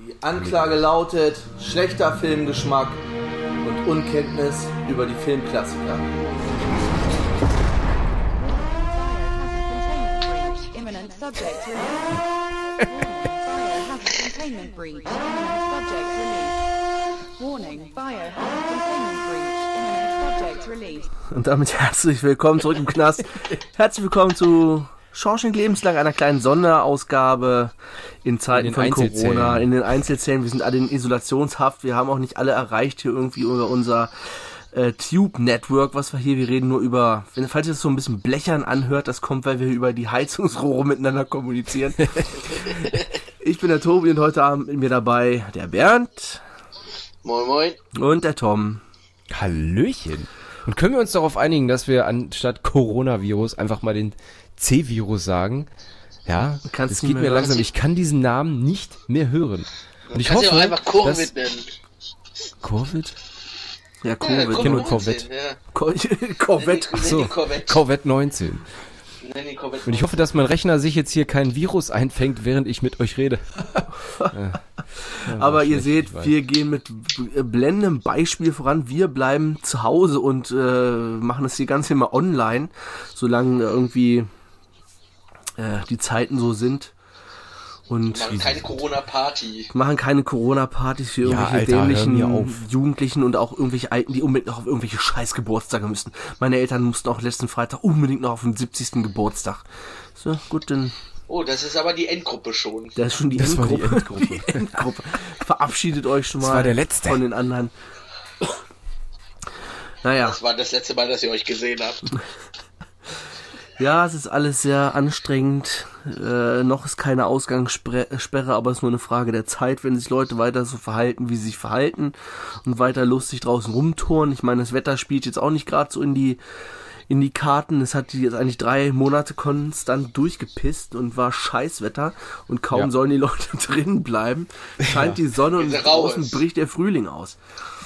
Die Anklage lautet schlechter Filmgeschmack und Unkenntnis über die Filmklassiker. Und damit herzlich willkommen zurück im Knast. Herzlich willkommen zu Schorschenk lebenslang, einer kleinen Sonderausgabe in Zeiten In von. Corona, in den Einzelzellen. Wir sind alle in Isolationshaft. Wir haben auch nicht alle erreicht hier irgendwie über unser äh, Tube Network, was wir hier, wir reden nur über, wenn, falls ihr das so ein bisschen blechern anhört, das kommt, weil wir über die Heizungsrohre miteinander kommunizieren. ich bin der Tobi und heute Abend mit mir dabei der Bernd Moin Moin. und der Tom. Hallöchen. Und können wir uns darauf einigen, dass wir anstatt Coronavirus einfach mal den C-Virus sagen? Ja, Kannst das geht mir hören. langsam. Ich kann diesen Namen nicht mehr hören. Und ich hoffe, auch einfach Covid dass nennen. Covid? Ja, Ja, Covid. kenn nur Covid-19, Corvette. Ja. Cor- Corvette. Nenn So, Corvette. Corvette 19. Nenn die Corvette. Und ich hoffe, dass mein Rechner sich jetzt hier kein Virus einfängt, während ich mit euch rede. Aber ihr seht, ich wir gehen mit b- blendendem Beispiel voran. Wir bleiben zu Hause und äh, machen das hier ganz immer online, solange irgendwie äh, die Zeiten so sind. Und machen keine Corona-Party. machen keine Corona-Partys für Ja, irgendwelche Alter, dämlichen. Jugendlichen und auch irgendwelche Alten, die unbedingt noch auf irgendwelche Scheißgeburtstage müssen. Meine Eltern mussten auch letzten Freitag unbedingt noch auf den 70. Geburtstag. So, gut, dann Oh, das ist aber die Endgruppe schon. da ist schon die Das war die Endgruppe. Endgruppe. Die Endgruppe. Verabschiedet euch schon mal Das war der letzte. von den anderen. Naja, Das war das letzte Mal, dass ihr euch gesehen habt. Ja, es ist alles sehr anstrengend. Äh, noch ist keine Ausgangssperre, aber es ist nur eine Frage der Zeit, wenn sich Leute weiter so verhalten, wie sie sich verhalten und weiter lustig draußen rumtouren. Ich meine, das Wetter spielt jetzt auch nicht gerade so in die in die Karten. Es hat die jetzt eigentlich drei Monate konstant durchgepisst und war Scheißwetter und kaum Ja. sollen die Leute drin bleiben. Scheint die Sonne und draußen bricht der Frühling aus.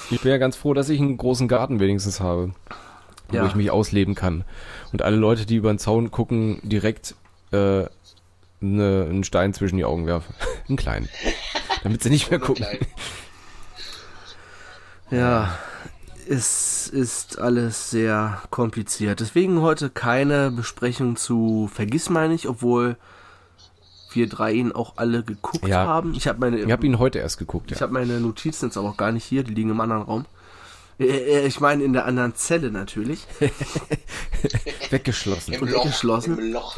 Ich bin ja ganz froh, dass ich einen großen Garten wenigstens habe, Ja. wo ich mich ausleben kann. Und alle Leute, die über den Zaun gucken, direkt äh, ne, einen Stein zwischen die Augen werfen. einen kleinen. Damit sie nicht mehr gucken. Ja, es ist alles sehr kompliziert. Deswegen heute keine Besprechung zu Vergissmeinnicht, obwohl wir drei ihn auch alle geguckt Ja. haben. Ich habe meine, Ich habe ihn heute erst geguckt, ich ja. habe meine Notizen jetzt aber auch gar nicht hier, die liegen im anderen Raum. Äh, äh, Ich meine in der anderen Zelle natürlich. Weggeschlossen. Im Und Loch. geschlossen. Im Loch.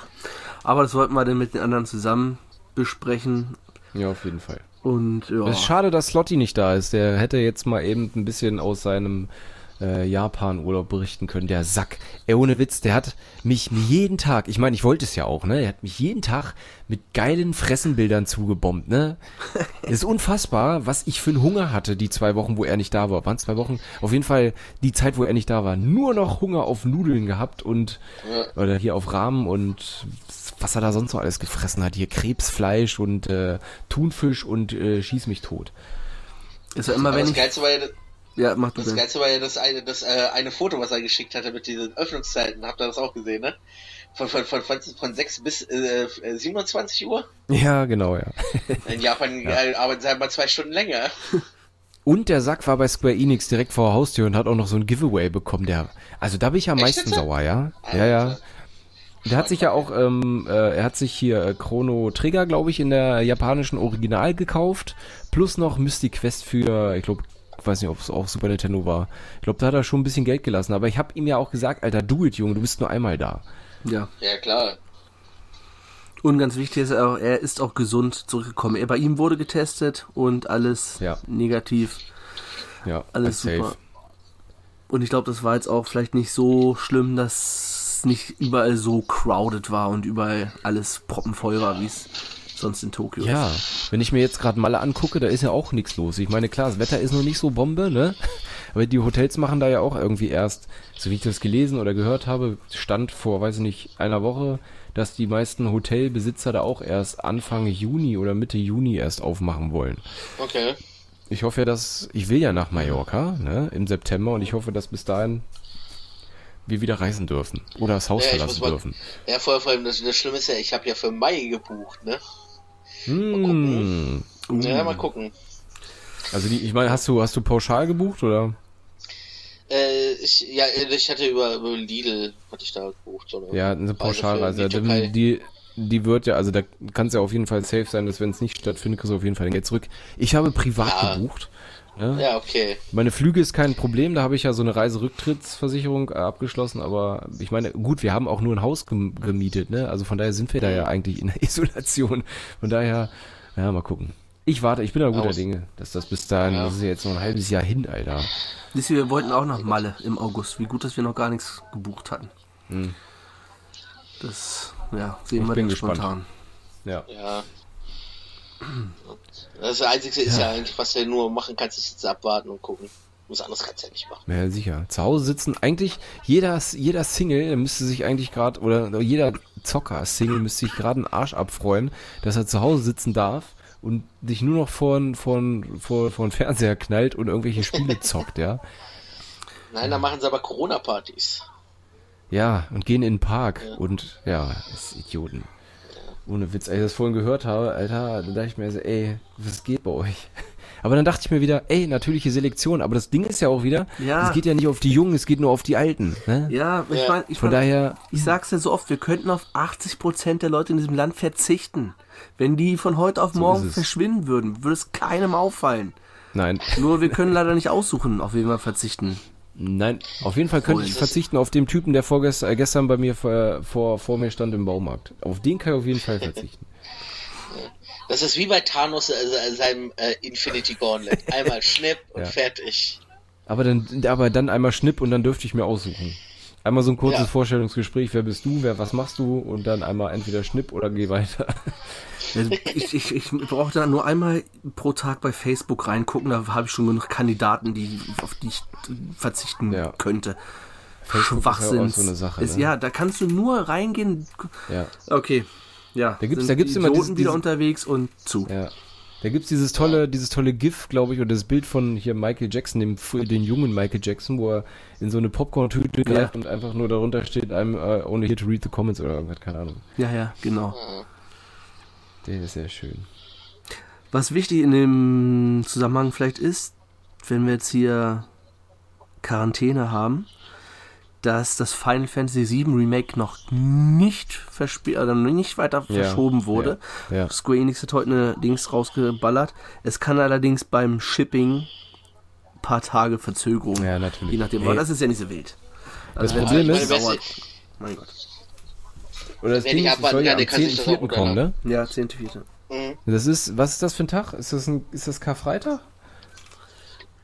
Aber das wollten wir dann mit den anderen zusammen besprechen. Ja, auf jeden Fall. Und ja, Es ist schade, dass Slotty nicht da ist. Der hätte jetzt mal eben ein bisschen aus seinem äh, Japan-Urlaub berichten können. Der Sack. Ey, ohne Witz, der hat mich jeden Tag, ich meine, ich wollte es ja auch, ne? Er hat mich jeden Tag mit geilen Fressenbildern zugebombt, ne? Es ist unfassbar, was ich für einen Hunger hatte, die zwei Wochen, wo er nicht da war. Waren zwei Wochen? Auf jeden Fall die Zeit, wo er nicht da war. Nur noch Hunger auf Nudeln gehabt und, oder hier auf Rahmen und was er da sonst noch alles gefressen hat. Hier Krebsfleisch und äh, Thunfisch und äh, schieß mich tot. ist ja immer Aber wenn das ich, Geilste war ja, ja, mach du das das. Geilste war ja das eine, das, äh, eine Foto, was er geschickt hatte mit diesen Öffnungszeiten. Habt ihr das auch gesehen, ne? Von, von, von, von, von 6 bis äh, äh, 27 Uhr. Ja, genau, ja. In Japan äh, arbeiten sie halt mal zwei Stunden länger. Und der Sack war bei Square Enix direkt vor der Haustür und hat auch noch so ein Giveaway bekommen. Der, also da bin ich am Echt meisten sauer, ja. Ja, ja. Alter. Der hat sich ja auch, ähm, äh, er hat sich hier äh, Chrono Trigger, glaube ich, in der japanischen Original gekauft. Plus noch Mystic Quest für, ich glaube, weiß nicht, ob es auch Super Nintendo war. Ich glaube, da hat er schon ein bisschen Geld gelassen. Aber ich habe ihm ja auch gesagt, Alter, do it, Junge, du bist nur einmal da. Ja. Ja, klar. Und ganz wichtig ist, er, er ist auch gesund zurückgekommen. Er, bei ihm wurde getestet und alles Ja. negativ, Ja, alles safe. super. Und ich glaube, das war jetzt auch vielleicht nicht so schlimm, dass nicht überall so crowded war und überall alles proppenvoll war, wie es sonst in Tokio Ja, wenn ich mir jetzt gerade Malle angucke, da ist ja auch nichts los. Ich meine, klar, das Wetter ist noch nicht so Bombe, ne? Aber die Hotels machen da ja auch irgendwie erst, so wie ich das gelesen oder gehört habe, stand vor, weiß ich nicht, einer Woche, dass die meisten Hotelbesitzer da auch erst Anfang Juni oder Mitte Juni erst aufmachen wollen. Okay. Ich hoffe ja, dass, ich will ja nach Mallorca, ne, im September und ich hoffe, dass bis dahin wir wieder reisen dürfen oder das Haus Ja, verlassen mal- dürfen. Ja, vor, vor allem, das, das Schlimme ist ja, ich habe ja für Mai gebucht, ne? Hm, Uh. Ja, mal gucken. Also die, ich meine, hast du, hast du pauschal gebucht oder? Äh, ich, ja, ich hatte über, über Lidl, hatte ich da gebucht. Oder? Ja, eine Pauschalreise. Also die Die, die, wird ja, also da kann es ja auf jeden Fall safe sein, dass wenn es nicht stattfindet, kriegst du auf jeden Fall dein Geld zurück. Ich habe privat Ja. gebucht. Ne? Ja, okay. Meine Flüge ist kein Problem, da habe ich ja so eine Reiserücktrittsversicherung abgeschlossen, aber ich meine, gut, wir haben auch nur ein Haus gem gemietet, ne? Also von daher sind wir da ja eigentlich in der Isolation. Von daher, ja, mal gucken. Ich warte, ich bin da guter Aus- Dinge, dass das bis dahin, Ja. das ist ja jetzt noch ein halbes Jahr hin, Alter. Siehst du, wir wollten auch nach Malle im August. Wie gut, dass wir noch gar nichts gebucht hatten. Das, ja, sehen Hm. Ich wir bin dann gespannt. spontan. Ja. Ja. Das Einzige ist ja eigentlich, was du nur machen kannst, ist jetzt abwarten und gucken. Was anderes kannst du ja nicht machen. Ja, sicher. Zu Hause sitzen, eigentlich, jeder, jeder Single, müsste sich eigentlich gerade, oder jeder Zocker-Single müsste sich gerade einen Arsch abfreuen, dass er zu Hause sitzen darf und sich nur noch vor, vor, vor, vor den Fernseher knallt und irgendwelche Spiele zockt, ja. Nein, da machen sie aber Corona-Partys. Ja, und gehen in den Park und, ja, ist Idioten. Ohne Witz, als ich das vorhin gehört habe, Alter, da dachte ich mir so, ey, was geht bei euch? Aber dann dachte ich mir wieder, ey, natürliche Selektion, aber das Ding ist ja auch wieder, Ja. es geht ja nicht auf die Jungen, es geht nur auf die Alten, ne? Ja, ich Ja. meine, ich, Von mein, daher, ich sag's ja so oft, wir könnten auf 80% der Leute in diesem Land verzichten. Wenn die von heute auf morgen es. verschwinden würden, würde es keinem auffallen. nein, Nur wir können leider nicht aussuchen, auf wen wir verzichten. Nein, auf jeden Fall könnte ich verzichten auf den Typen, der vorgestern, äh, gestern bei mir vor, vor, vor mir stand im Baumarkt. Auf den kann ich auf jeden Fall verzichten. Das ist wie bei Thanos äh, seinem äh, Infinity Gauntlet. Einmal schnipp und Ja. fertig. Aber dann, aber dann einmal Schnipp und dann dürfte ich mir aussuchen. Einmal so ein kurzes Ja. Vorstellungsgespräch, wer bist du, wer, was machst du und dann einmal entweder Schnipp oder geh weiter. Also Ich, ich, ich brauche da nur einmal pro Tag bei Facebook reingucken, da habe ich schon genug Kandidaten, die, auf die ich verzichten Ja. könnte. Facebook ist ja so eine Sache, Ist, ne? Ja, da kannst du nur reingehen. Ja, Okay. Ja, Da gibt's- sind da gibt's die immer Idioten diese- wieder diese- unterwegs und zu. ja. Da gibt's dieses tolle, dieses tolle GIF, glaube ich, oder das Bild von hier Michael Jackson, dem, den jungen Michael Jackson, wo er in so eine Popcorn-Tüte greift und einfach nur darunter steht, I'm uh, only here to read the comments oder irgendwas, keine Ahnung. Ja, ja, genau. Der ist sehr schön. Was wichtig in dem Zusammenhang vielleicht ist, wenn wir jetzt hier Quarantäne haben, dass das Final Fantasy VII Remake noch nicht verspielt oder nicht weiter Ja, verschoben wurde. ja, ja. Square Enix hat heute eine Dings rausgeballert. Es kann allerdings beim Shipping ein paar Tage Verzögerung. Ja, natürlich. Je nachdem, aber das ist ja nicht so wild. Das wenn Problem ist- dauert- Mein Gott. Oder das Ding ist, es soll ja am der kann sich das auch 10.4. kommen, ne? Ja, 10.4. Mhm. Das ist, was ist das für ein Tag? Ist das ein, ist das Karfreitag?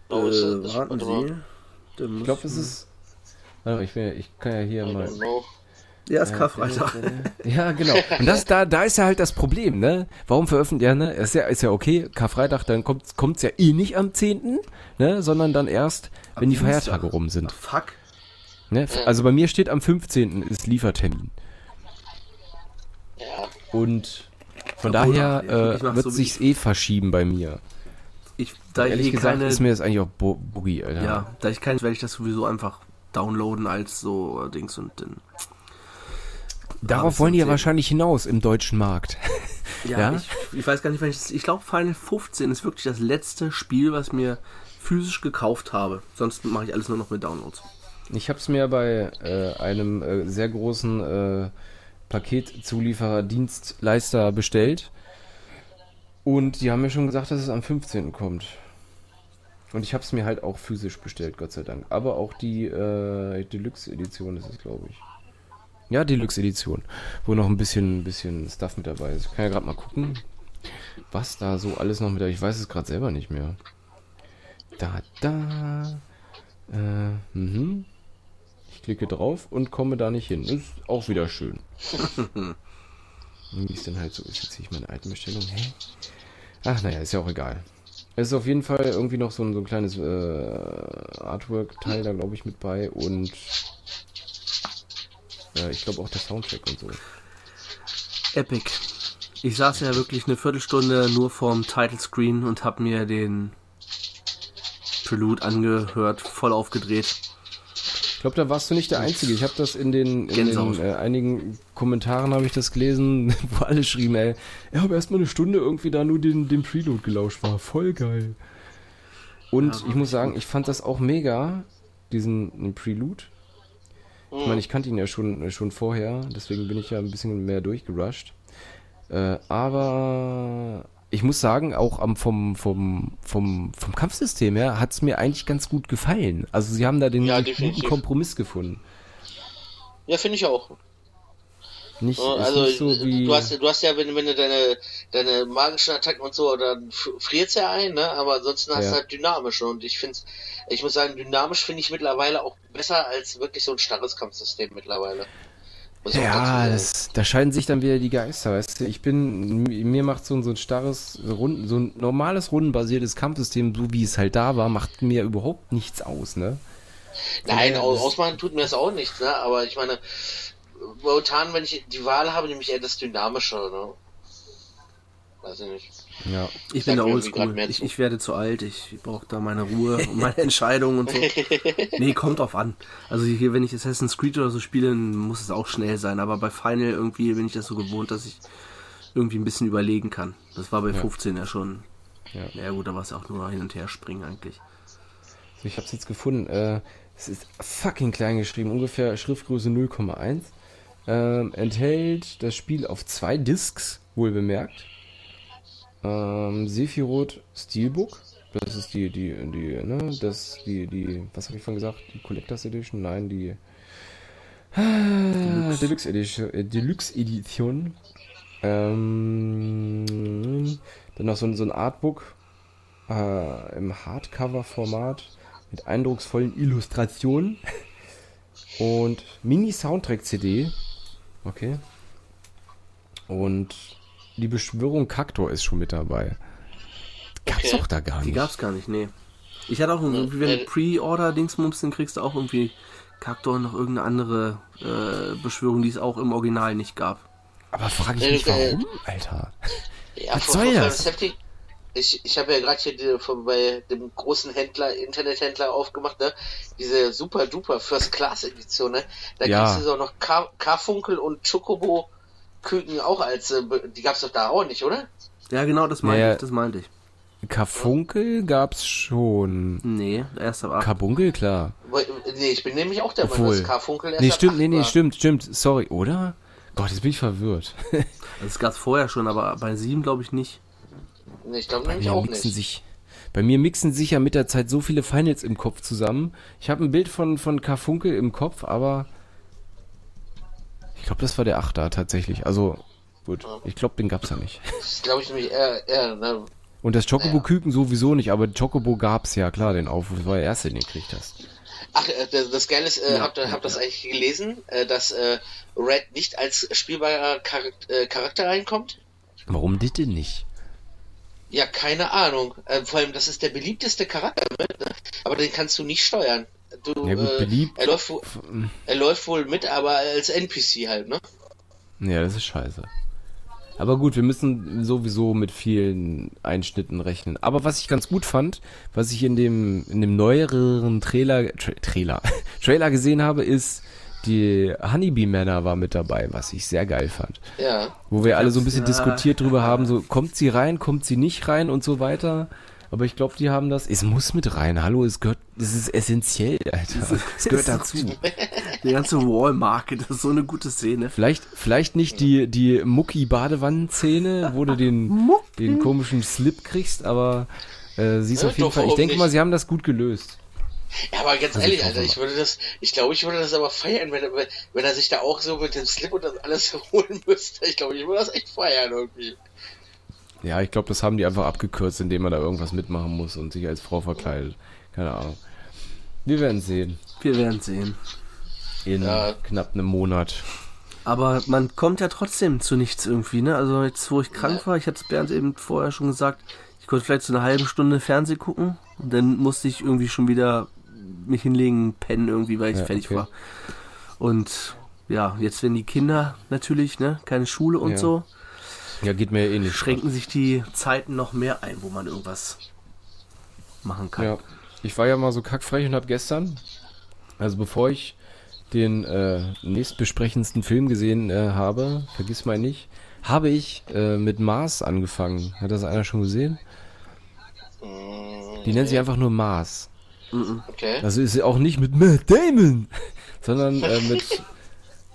Oh, ist das- Äh, das- warten warte mal. Sie. Ich glaube, es ist, warte, ich, will, ich kann ja hier I mal. Ja, ist Karfreitag. ja, genau. Und das, da, da ist ja halt das Problem, ne? Warum veröffentlichen, ja, ne? Ist ja, ist ja okay, Karfreitag, dann kommt, kommt's ja eh nicht am 10., ne? Sondern dann erst, wenn die Dienstag. Feiertage rum sind. Fuck. Ne? Also bei mir steht am 15. ist Liefertermin. Ja. Und von Obwohl, daher ich äh, wird so sich's eh verschieben bei mir. Ich, da ich Ehrlich eh gesagt keine, ist mir das eigentlich auch Bo Boogie, Alter. ja, da ich keins werde ich das sowieso einfach downloaden als so äh, Dings und dann. Darauf wollen die ja wahrscheinlich hinaus im deutschen Markt. Ja, Ja? Ich, ich weiß gar nicht, wann ich Ich glaube, Final 15 ist wirklich das letzte Spiel, was mir physisch gekauft habe. Sonst mache ich alles nur noch mit Downloads. Ich habe es mir bei äh, einem äh, sehr großen äh, Paketzulieferer Dienstleister bestellt. Und die haben mir schon gesagt, dass es am 15. kommt. Und ich habe es mir halt auch physisch bestellt, Gott sei Dank. Aber auch die äh, Deluxe-Edition ist es, glaube ich. Ja, Deluxe-Edition. Wo noch ein bisschen, ein bisschen Stuff mit dabei ist. Ich kann ja gerade mal gucken, was da so alles noch mit dabei ist. Ich weiß es gerade selber nicht mehr. Da, da. Äh, mhm. Ich klicke drauf und komme da nicht hin. Ist auch wieder schön. Wie es denn halt so ist. Jetzt sehe ich meine alten Bestellungen. Hä? Ach, naja, ist ja auch egal. Es ist auf jeden Fall irgendwie noch so ein, so ein kleines äh, Artwork-Teil da, glaube ich, mit bei und äh, ich glaube auch der Soundtrack und so. Epic. Ich saß ja wirklich eine Viertelstunde nur vorm Title Screen und habe mir den Prelude angehört, voll aufgedreht. Ich glaube, da warst du nicht der Einzige. Ich habe das in den, in den äh, einigen Kommentaren habe ich das gelesen, wo alle schrieben, ey, ich habe erst mal eine Stunde irgendwie da nur den, den Preload gelauscht, war voll geil. Und ich muss sagen, ich fand das auch mega, diesen Prelude. Ich meine, ich kannte ihn ja schon, äh, schon vorher, deswegen bin ich ja ein bisschen mehr durchgerusht. Äh, aber ich muss sagen, auch am, vom, vom, vom, vom Kampfsystem her hat's mir eigentlich ganz gut gefallen. Also sie haben da den Ja, guten. Kompromiss gefunden. Ja, finde ich auch. Nicht, Also nicht so wie. du hast du hast ja, wenn, wenn du deine deine magischen Attacken und so, dann f- friert's ja ein, ne? Aber ansonsten hast Ja. du halt dynamische und ich finde, ich muss sagen, dynamisch finde ich mittlerweile auch besser als wirklich so ein starres Kampfsystem mittlerweile. Ja, das, da scheiden sich dann wieder die Geister, weißt du. Ich bin, mir macht so ein, so ein starres, Runden, so ein normales rundenbasiertes Kampfsystem, so wie es halt da war, macht mir überhaupt nichts aus, ne? Nein, Ja, au- das- ausmachen tut mir das auch nichts, ne? Aber ich meine, momentan, wenn ich die Wahl habe, nehme ich eher das Dynamische, ne? Weiß ich nicht. Ja. Ich bin der Oldschool. Ich, ich werde zu alt. Ich brauche da meine Ruhe und meine Entscheidungen und so. Nee, kommt drauf an. Also hier, wenn ich Assassin's Creed oder so spiele, dann muss es auch schnell sein. Aber bei Final irgendwie bin ich das so gewohnt, dass ich irgendwie ein bisschen überlegen kann. Das war bei 15 ja schon. Ja. Ja gut, da war es auch nur hin und her springen eigentlich. So, ich hab's jetzt gefunden. Äh, es ist fucking klein geschrieben, ungefähr Schriftgröße 0,1. Ähm, enthält das Spiel auf zwei Discs, wohl bemerkt. Ähm, Sephiroth Steelbook. Das ist die, die, die, ne, das, die, die, was habe ich vorhin gesagt? Die Collectors Edition? Nein, die ah, Deluxe Edition. Äh, Deluxe Edition. Ähm, dann noch so, ein- so ein Artbook äh, im Hardcover-Format mit eindrucksvollen Illustrationen und Mini-Soundtrack-CD. Okay. Und die Beschwörung Kaktor ist schon mit dabei. Gab's Okay. doch da gar Die nicht. gab's gar nicht, nee. Ich hatte auch irgendwie, wenn äh, du Pre-Order-Dingsmums, dann kriegst du auch irgendwie Kaktor noch irgendeine andere äh, Beschwörung, die es auch im Original nicht gab. Aber frage ich Äh, mich, äh, warum, Alter? Ja, Was soll das? Ich, ich habe ja gerade hier die, von, bei dem großen Händler, Internethändler aufgemacht, ne? Diese super duper First Class Edition, ne? Da Ja. gibt's ja auch noch Kar- Karfunkel und Chocobo Küken auch als, äh, die gab's doch da auch nicht, oder? Ja, genau, das meinte Naja. ich, das meinte ich. Karfunkel gab's schon. Nee, erst ab 8. Karbunkel, klar. Nee, ich bin nämlich auch der Meinung, Obwohl. dass Karfunkel erst Nee, ab stimmt, acht nee, nee, war. stimmt, stimmt. Sorry, oder? Gott, jetzt bin ich verwirrt. Das gab's vorher schon, aber bei 7 glaube ich nicht. Nee, ich glaube nämlich auch nicht. sich bei mir mixen sich ja mit der Zeit so viele Finals im Kopf zusammen. Ich habe ein Bild von von Karfunkel im Kopf, aber ich glaube, das war der Achter tatsächlich. Also gut, ich glaube, den gab's ja nicht. Das glaube ich nämlich eher, eher ne? Und das Chocobo Ja. Küken sowieso nicht, aber Chocobo gab's ja klar, den Aufruf, das war der erste, den du gekriegt hast. Ach, äh, das, das Geile ist, äh, Ja, habt ihr habt das eigentlich gelesen, äh, dass äh, Red nicht als spielbarer Charakter, äh, Charakter reinkommt? Warum das denn nicht? Ja, keine Ahnung. Äh, vor allem, das ist der beliebteste Charakter mit, ne? aber den kannst du nicht steuern. Du, Ja gut, äh, beliebt. Er läuft, er läuft wohl mit, aber als NPC halt, ne? Ja, das ist scheiße. Aber gut, wir müssen sowieso mit vielen Einschnitten rechnen. Aber was ich ganz gut fand, was ich in dem, in dem neueren Trailer, Tra Trailer, Trailer gesehen habe, ist, die Honeybee Manor war mit dabei, was ich sehr geil fand. Ja. Wo wir alle so ein bisschen Ja. diskutiert drüber haben, so, kommt sie rein, kommt sie nicht rein und so weiter. Aber ich glaube, die haben das, es muss mit rein. Hallo, es gehört, es ist essentiell, Alter. Es gehört dazu. Die ganze Wall-Market, das ist so eine gute Szene. Vielleicht, vielleicht nicht die, die Mucki-Badewannenszene, wo du den, den komischen Slip kriegst, aber äh, sie ist Ja, auf jeden doch, Fall. Ich denke mal, sie haben das gut gelöst. Ja, aber ganz Also ehrlich, Alter, ich würde das, ich glaube, ich würde das aber feiern, wenn, er- wenn er sich da auch so mit dem Slip und das alles holen müsste. Ich glaube, ich würde das echt feiern irgendwie. Ja, ich glaube, das haben die einfach abgekürzt, indem man da irgendwas mitmachen muss und sich als Frau verkleidet. Keine Ahnung. Wir werden sehen. Wir werden sehen. In Ja. knapp einem Monat. Aber man kommt ja trotzdem zu nichts irgendwie, ne? Also jetzt, wo ich krank war, ich hatte es Bernd eben vorher schon gesagt, ich konnte vielleicht so eine halbe Stunde Fernsehen gucken und dann musste ich irgendwie schon wieder mich hinlegen, pennen irgendwie, weil ich Ja, fertig okay. war. Und ja, jetzt wenn die Kinder natürlich, ne, keine Schule und Ja. so, Ja, geht mir ja eh nicht. schränken sich die Zeiten noch mehr ein, wo man irgendwas machen kann. Ja. Ich war ja mal so kackfrech und hab gestern Also bevor ich den äh, nächstbesprechendsten Film gesehen äh, habe, vergiss mal nicht, habe ich äh, mit Mars angefangen. Hat das einer schon gesehen? Die nennt sich einfach nur Mars. Okay. Also ist sie auch nicht mit Matt Damon, sondern äh, mit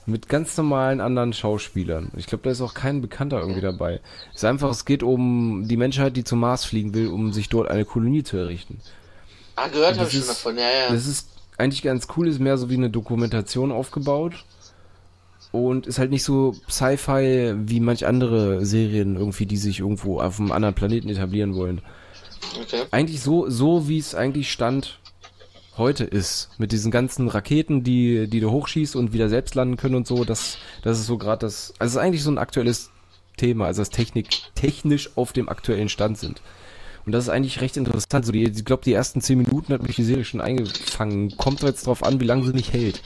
mit ganz normalen anderen Schauspielern. Ich glaube, da ist auch kein Bekannter irgendwie dabei. Es ist einfach, es geht um die Menschheit, die zum Mars fliegen will, um sich dort eine Kolonie zu errichten. Ah, gehört habe ich schon davon, ja, ja. Das ist eigentlich ganz cool, ist mehr so wie eine Dokumentation aufgebaut. Und ist halt nicht so Sci-Fi wie manch andere Serien irgendwie, die sich irgendwo auf einem anderen Planeten etablieren wollen. Okay. Eigentlich so, so wie es eigentlich Stand heute ist. Mit diesen ganzen Raketen, die, die du hochschießt und wieder selbst landen können und so. Das, das ist so gerade das, also es ist eigentlich so ein aktuelles Thema, also das Technik, technisch auf dem aktuellen Stand sind. Und das ist eigentlich recht interessant. So die, ich glaube, die ersten zehn Minuten hat mich die Serie schon eingefangen. Kommt jetzt drauf an, wie lange sie nicht hält.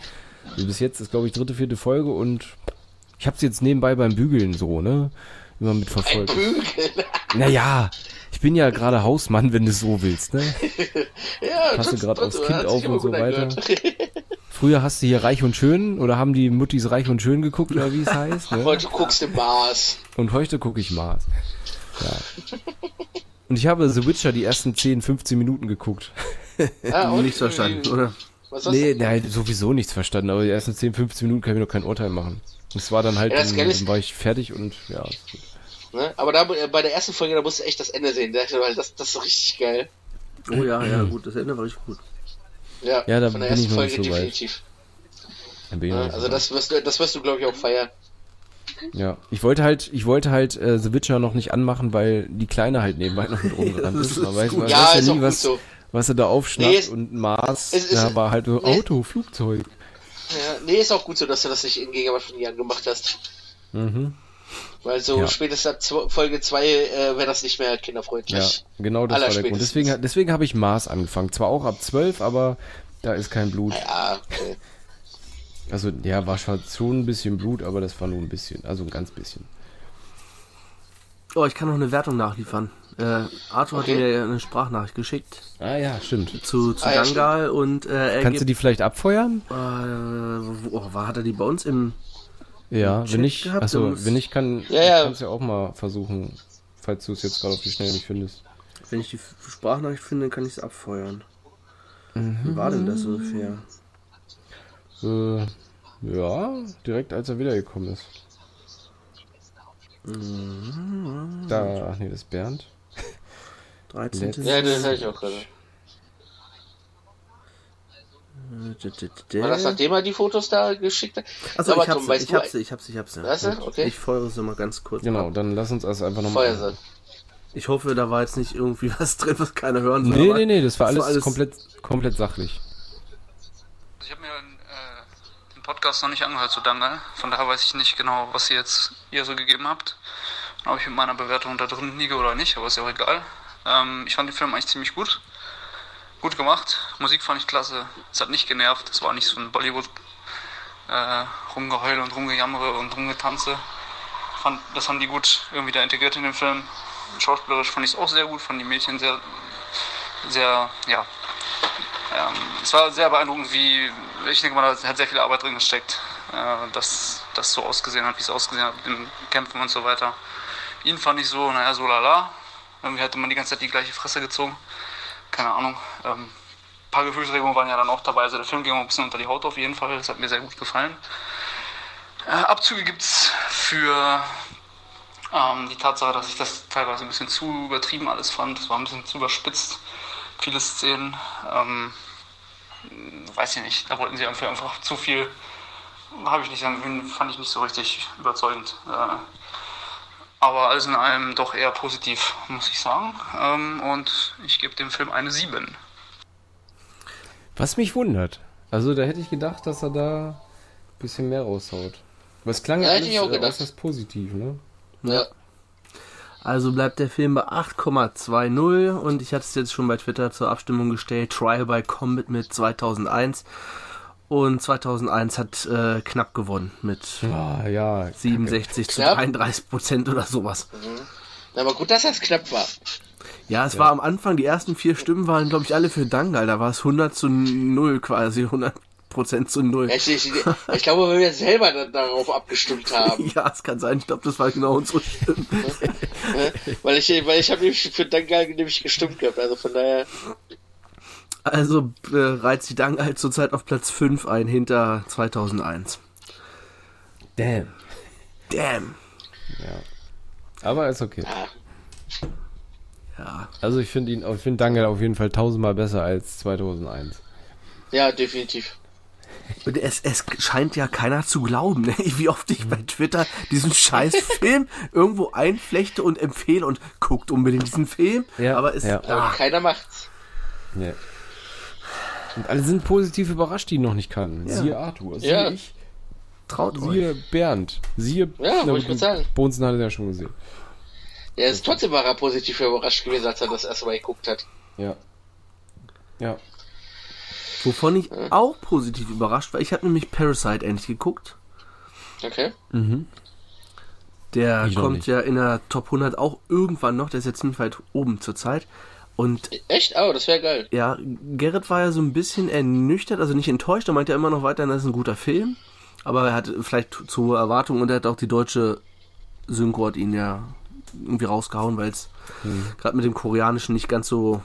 Also bis jetzt ist, glaube ich, dritte, vierte Folge und ich habe sie jetzt nebenbei beim Bügeln so, ne? Immer mit verfolgt. Bügel. Naja, ich bin ja gerade Hausmann, wenn du es so willst, ne? ja, Passt du das- aufs Kind auf und so weiter? Früher hast du hier Reich und Schön oder haben die Muttis Reich und Schön geguckt oder wie es heißt, ne? Heute guckst du Mars. Und heute gucke ich Mars. Ja. Und ich habe The Witcher die ersten 10, 15 Minuten geguckt. Ja, und Nichts verstanden, oder? Was hast Nee, du? nein, sowieso nichts verstanden, aber die ersten 10, 15 Minuten kann ich mir noch kein Urteil machen. Und es war dann halt, Ja, das dann, dann war ich fertig und ja. ist gut. Ne? Aber da, äh, bei der ersten Folge, da musst du echt das Ende sehen, weil das, das ist richtig geil. Oh ja, ja, gut, das Ende war richtig gut. Ja, Ja, da von der ersten Folge so definitiv. Dann bin ich noch nicht so Also das wirst du, das wirst du, glaube ich, auch feiern. Ja, ich wollte halt, ich wollte halt äh, The Witcher noch nicht anmachen, weil die Kleine halt nebenbei noch mit rumgerannt ist. Man ist weiß, man Ja, weiß ist ja auch nie, gut was, so. was er da aufschnappt Nee, und Mars, ist- da war halt so nee. Auto, Flugzeug. Ja, nee, ist auch gut so, dass du das nicht in Gegenwart von Jahren gemacht hast. Mhm. Weil so Ja. spätestens ab Folge 2 äh, wäre das nicht mehr Ja, kinderfreundlich. genau das war der Grund. Deswegen, deswegen habe ich Mars angefangen. Zwar auch ab 12, aber da ist kein Blut. Ja, okay. Also, ja, war schon schon ein bisschen Blut, aber das war nur ein bisschen. Also ein ganz bisschen. Oh, ich kann noch eine Wertung nachliefern. Äh, Arthur Okay. hat mir eine Sprachnachricht geschickt Ah ja, stimmt. zu, zu Ah, ja, Dangal und äh, er Kannst du die vielleicht abfeuern? äh, wo, oh, war, hat er die bei uns im Ja, Chat wenn nicht, gehabt, also wenn nicht, kann, Ja, ja. kannst du ja auch mal versuchen, falls du es jetzt gerade auf die Schnelle nicht findest. Wenn ich die Sprachnachricht finde, kann ich es abfeuern. Wie war denn das ungefähr? Äh, ja, direkt als er wiedergekommen ist. Da, ach nee, das ist Bernd. 13. Letzt- Ja, das höre ich auch gerade. War das nachdem er die Fotos da geschickt hat? Achso, ich Tom, weißt ich du- hab's, ich hab's, ich hab's. ja. Hast du? Okay. Ich feuere es mal ganz kurz Genau, ab. dann lass uns das einfach Feuer nochmal. sein. Ich hoffe, da war jetzt nicht irgendwie was drin, was keiner hören soll. Nee, nee, nee, das war es alles, komplett, komplett sachlich. Ich habe mir äh, den Podcast noch nicht angehört zu Dangal, von daher weiß ich nicht genau, was ihr jetzt ihr so gegeben habt. Und ob ich mit meiner Bewertung da drin liege oder nicht, aber ist ja auch egal. Ähm, ich fand den Film eigentlich ziemlich gut. Gut gemacht. Musik fand ich klasse. Es hat nicht genervt. Es war nicht so ein Bollywood äh, Rumgeheule und Rumgejammere und Rumgetanze. Fand, das haben die gut irgendwie da integriert in den Film. Schauspielerisch fand ich es auch sehr gut, fand die Mädchen sehr, sehr, ja, ähm, es war sehr beeindruckend, wie, ich denke mal, da hat sehr viel Arbeit drin gesteckt, äh, dass das so ausgesehen hat, wie es ausgesehen hat, den Kämpfen und so weiter. Ihn fand ich so, naja, so lala. Irgendwie hatte man die ganze Zeit die gleiche Fresse gezogen. Keine Ahnung. Ähm, ein paar Gefühlsregungen waren ja dann auch dabei. Also der Film ging auch ein bisschen unter die Haut auf jeden Fall. Das hat mir sehr gut gefallen. Äh, Abzüge gibt es für ähm, die Tatsache, dass ich das teilweise ein bisschen zu übertrieben alles fand. Es war ein bisschen zu überspitzt. Viele Szenen. Ähm, weiß ich nicht, da wollten sie einfach, einfach zu viel. Habe ich nicht, fand ich nicht so richtig überzeugend. Äh, aber alles in allem doch eher positiv, muss ich sagen. Ähm, und ich gebe dem Film eine 7. Was mich wundert. Also da hätte ich gedacht, dass er da ein bisschen mehr raushaut. Aber es klang Ja, alles ich auch äh, äußerst positiv, ne? Ja. Also bleibt der Film bei 8,20 und ich hatte es jetzt schon bei Twitter zur Abstimmung gestellt. Trial by Combat mit 2001 und 2001 hat äh, knapp gewonnen mit Ah, ja. 67 zu Knapp? 33 Prozent oder sowas. Aber gut, dass das knapp war. Ja, es war am Anfang, die ersten vier Stimmen waren, glaube ich, alle für Dangal. Da war es 100 zu 0 quasi, 100 Prozent zu null. Ja, Ich, ich, ich glaube, weil wir selber da, darauf abgestimmt haben. Ja, es kann sein. Ich glaube, das war genau unsere Stimme. Weil ich, weil ich habe nämlich für Dangal nämlich gestimmt gehabt. Also von daher. Also äh, reiht sich Dangal zurzeit auf Platz 5 ein, hinter 2001. Damn. Damn. Aber ist okay. Ja. Also ich finde ihn, ich finde Dangel auf jeden Fall tausendmal besser als 2001. ja, definitiv. Und es, es scheint ja keiner zu glauben, ne? wie oft ich bei Twitter diesen scheiß Film irgendwo einflechte und empfehle und guckt unbedingt diesen Film. Ja, aber es, ja. Ah, keiner macht's. Nee. Und alle sind positiv überrascht, die ihn noch nicht kannten. Ja. Siehe Arthur, siehe Ja. ich, traut euch. siehe Bernd, siehe... Ja, Na wollte ich sagen. Bonzen hat er ja schon gesehen. Er ist trotzdem war er positiv überrascht gewesen, als er das erste Mal geguckt hat. Ja. Ja. Wovon ich auch positiv überrascht war. Ich habe nämlich Parasite endlich geguckt. Okay. Der Ich kommt ja in der Top 100 auch irgendwann noch. Der ist jetzt ziemlich weit oben zurzeit. Und Echt? Oh, das wäre geil. ja, Gerrit war ja so ein bisschen ernüchtert, also nicht enttäuscht. Er meinte ja immer noch weiterhin, das ist ein guter Film. Aber er hat vielleicht zu hohe Erwartungen und er hat auch die deutsche Synchro hat ihn ja irgendwie rausgehauen, weil es gerade mit dem Koreanischen nicht ganz so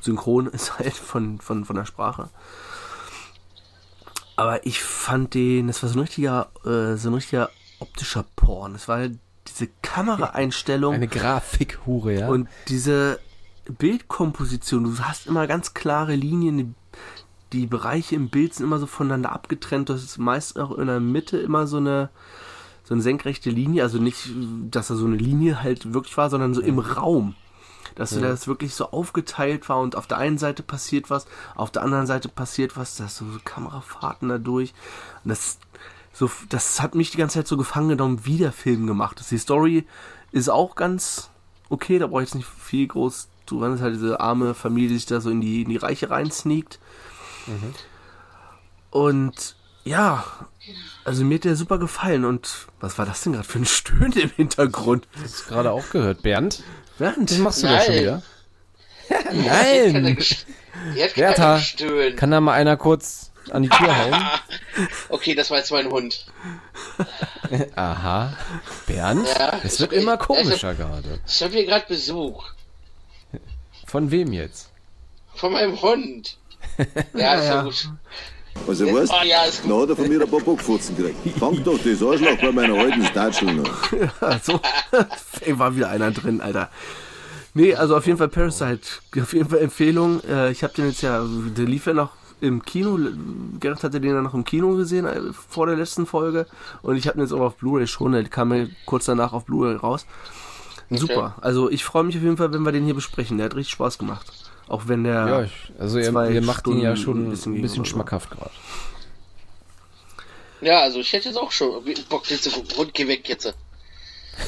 synchron ist halt von, von, von der Sprache. Aber ich fand den, das war so ein richtiger, äh, so ein richtiger optischer Porn. Es war diese Kameraeinstellung Eine Grafikhure, ja. und diese Bildkomposition. Du hast immer ganz klare Linien. Die, Bereiche im Bild sind immer so voneinander abgetrennt. Das ist meist auch in der Mitte immer so eine so eine senkrechte Linie. Also nicht, dass da so eine Linie halt wirklich war, sondern so im Raum. Dass du das wirklich so aufgeteilt war und auf der einen Seite passiert was, auf der anderen Seite passiert was, da hast so Kamerafahrten dadurch. Und das, so, das hat mich die ganze Zeit so gefangen genommen, wie der Film gemacht ist. Die Story ist auch ganz okay, da brauche ich jetzt nicht viel groß zu ran. Das ist halt diese arme Familie, die sich da so in die, in die Reiche reinsneakt. Und ja, also mir hat der super gefallen. Und was war das denn gerade für ein Stöhnen im Hintergrund? hast du gerade auch gehört. Bernd, Bernd, was machst du da schon Nein. wieder? Nein! Nein! Bertha. Kann da mal einer kurz an die Tür hauen? Okay, das war jetzt mein Hund. Aha. Bernd? Ja, es wird ich- immer komischer gerade. Ich habe hier gerade Besuch. Von wem jetzt? Von meinem Hund. Ja, ist ja, ja. gut. Was er weißt, Oh ja, ist gut. dann hat er von mir ein paar Bockfutzen gekriegt. Fang doch das Arschloch bei meiner alten Statschel noch. so, ey, war wieder einer drin, Alter. Nee, also auf jeden Fall Parasite, auf jeden Fall Empfehlung. Äh, ich habe den jetzt ja, der lief ja noch im Kino. Gerrit hatte den ja noch im Kino gesehen äh, vor der letzten Folge und ich habe den jetzt auch auf Blu-ray schon. Der kam mir kurz danach auf Blu-ray raus. Super. Also ich freue mich auf jeden Fall, wenn wir den hier besprechen. Der hat richtig Spaß gemacht. Auch wenn der Ja, ich, also ihr, zwei ihr macht ihn ja Stunden schon ein bisschen ein bisschen so. schmackhaft gerade. Ja, also ich hätte jetzt auch schon Bock, den zu gucken. Hund, geh weg jetzt.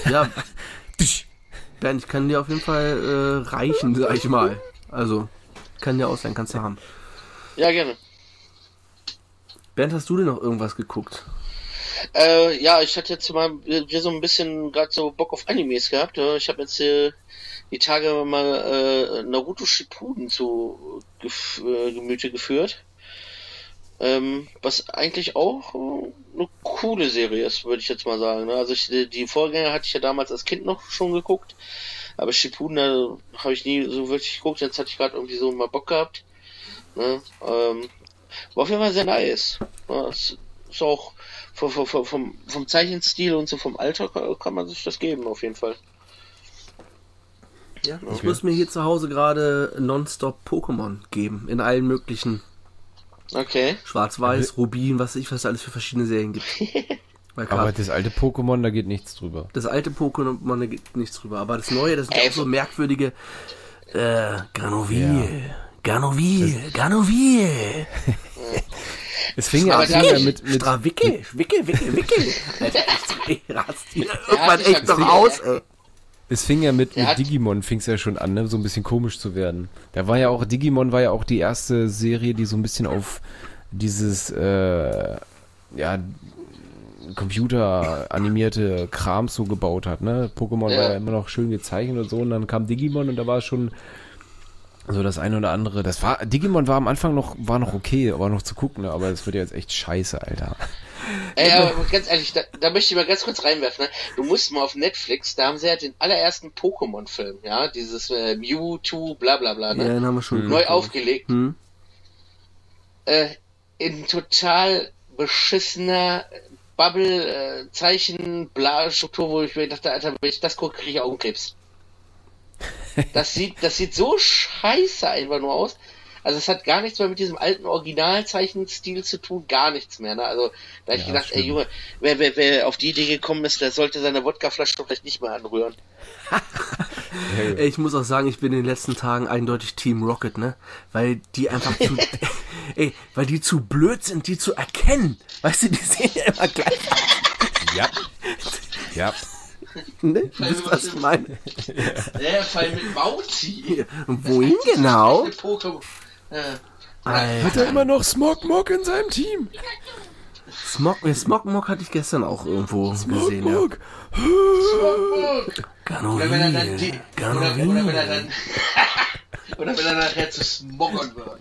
Ja. Bernd, ich kann dir auf jeden Fall äh, reichen, sag ich mal. Also, kann dir ausleihen, kannst du haben. Ja, gerne. Bernd, hast du denn noch irgendwas geguckt? Äh, ja, ich hatte jetzt mal so ein bisschen gerade so Bock auf Animes gehabt. Ja. Ich habe jetzt äh, die Tage mal äh, Naruto Shippuden zu gef äh, Gemüte geführt. Ähm, was eigentlich auch eine coole Serie ist, würde ich jetzt mal sagen. Ne? Also ich, die- Vorgänger hatte ich ja damals als Kind noch schon geguckt, aber Shippuden da habe ich nie so wirklich geguckt. Jetzt hatte ich gerade irgendwie so mal Bock gehabt. Ne? Ähm, war auf jeden Fall sehr nice. Ja, ist auch vom, vom, vom- vom, Zeichenstil und so vom Alter kann, man sich das geben, auf jeden Fall. Ja, ich muss mir hier zu Hause gerade nonstop Pokémon geben. In allen möglichen Okay. Schwarz-Weiß, Rubin, was weiß ich, was es alles für verschiedene Serien gibt. Aber das alte Pokémon, da geht nichts drüber. das alte Pokémon, da geht nichts drüber. Aber das neue, das sind Ey, auch so merkwürdige äh, Granovil, Granovil, Granovil. Es fing ja, es fing ja mit, mit, Strawickel, Wickel, Wickel, hier irgendwann echt noch aus, ey. es fing ja mit, mit Digimon fing's ja schon an, ne, so ein bisschen komisch zu werden. Da war ja auch, Digimon war ja auch die erste Serie, die so ein bisschen auf dieses, äh, ja, computeranimierte Kram so gebaut hat, ne? Pokémon Ja. war ja immer noch schön gezeichnet und so und dann kam Digimon und da war es schon So das eine oder andere. Das war, Digimon war am Anfang noch, war noch okay, war noch zu gucken, ne? aber das wird ja jetzt echt scheiße, Alter. Ey, aber ganz ehrlich, da, da möchte ich mal ganz kurz reinwerfen. Ne? Du musst mal auf Netflix, da haben sie ja den allerersten Pokémon-Film, ja, dieses äh, Mewtwo, bla bla bla, Ja, ne? den haben wir schon. neu geguckt. aufgelegt. Hm? Äh, in total beschissener Bubble, äh, Zeichen, bla Struktur, wo ich mir dachte, Alter, wenn ich das gucke, kriege ich Augenkrebs. Das sieht, das sieht so scheiße einfach nur aus. Also es hat gar nichts mehr mit diesem alten Originalzeichenstil zu tun, gar nichts mehr. Ne? Also da hab ich Ja, gedacht, ey stimmt. Junge, wer, wer, wer auf die Idee gekommen ist, der sollte seine Wodkaflasche doch vielleicht nicht mehr anrühren. Ey, Ich muss auch sagen, ich bin in den letzten Tagen eindeutig Team Rocket, ne? Weil die einfach zu, ey, weil die zu blöd sind, die zu erkennen. Weißt du, die sehen ja immer gleich aus, Ja. Ja. Ne? Du wisst, was ich meine. Der Fall mit Mauzi. Und wohin genau? Pokémon. Hat er immer noch Smogmog in seinem Team? Smog, äh, Smogmog hatte ich gestern auch irgendwo gesehen, ja. Smogmog. Oder wenn er dann die, oder, oder wenn er dann oder wenn er nachher zu Smoggern wird.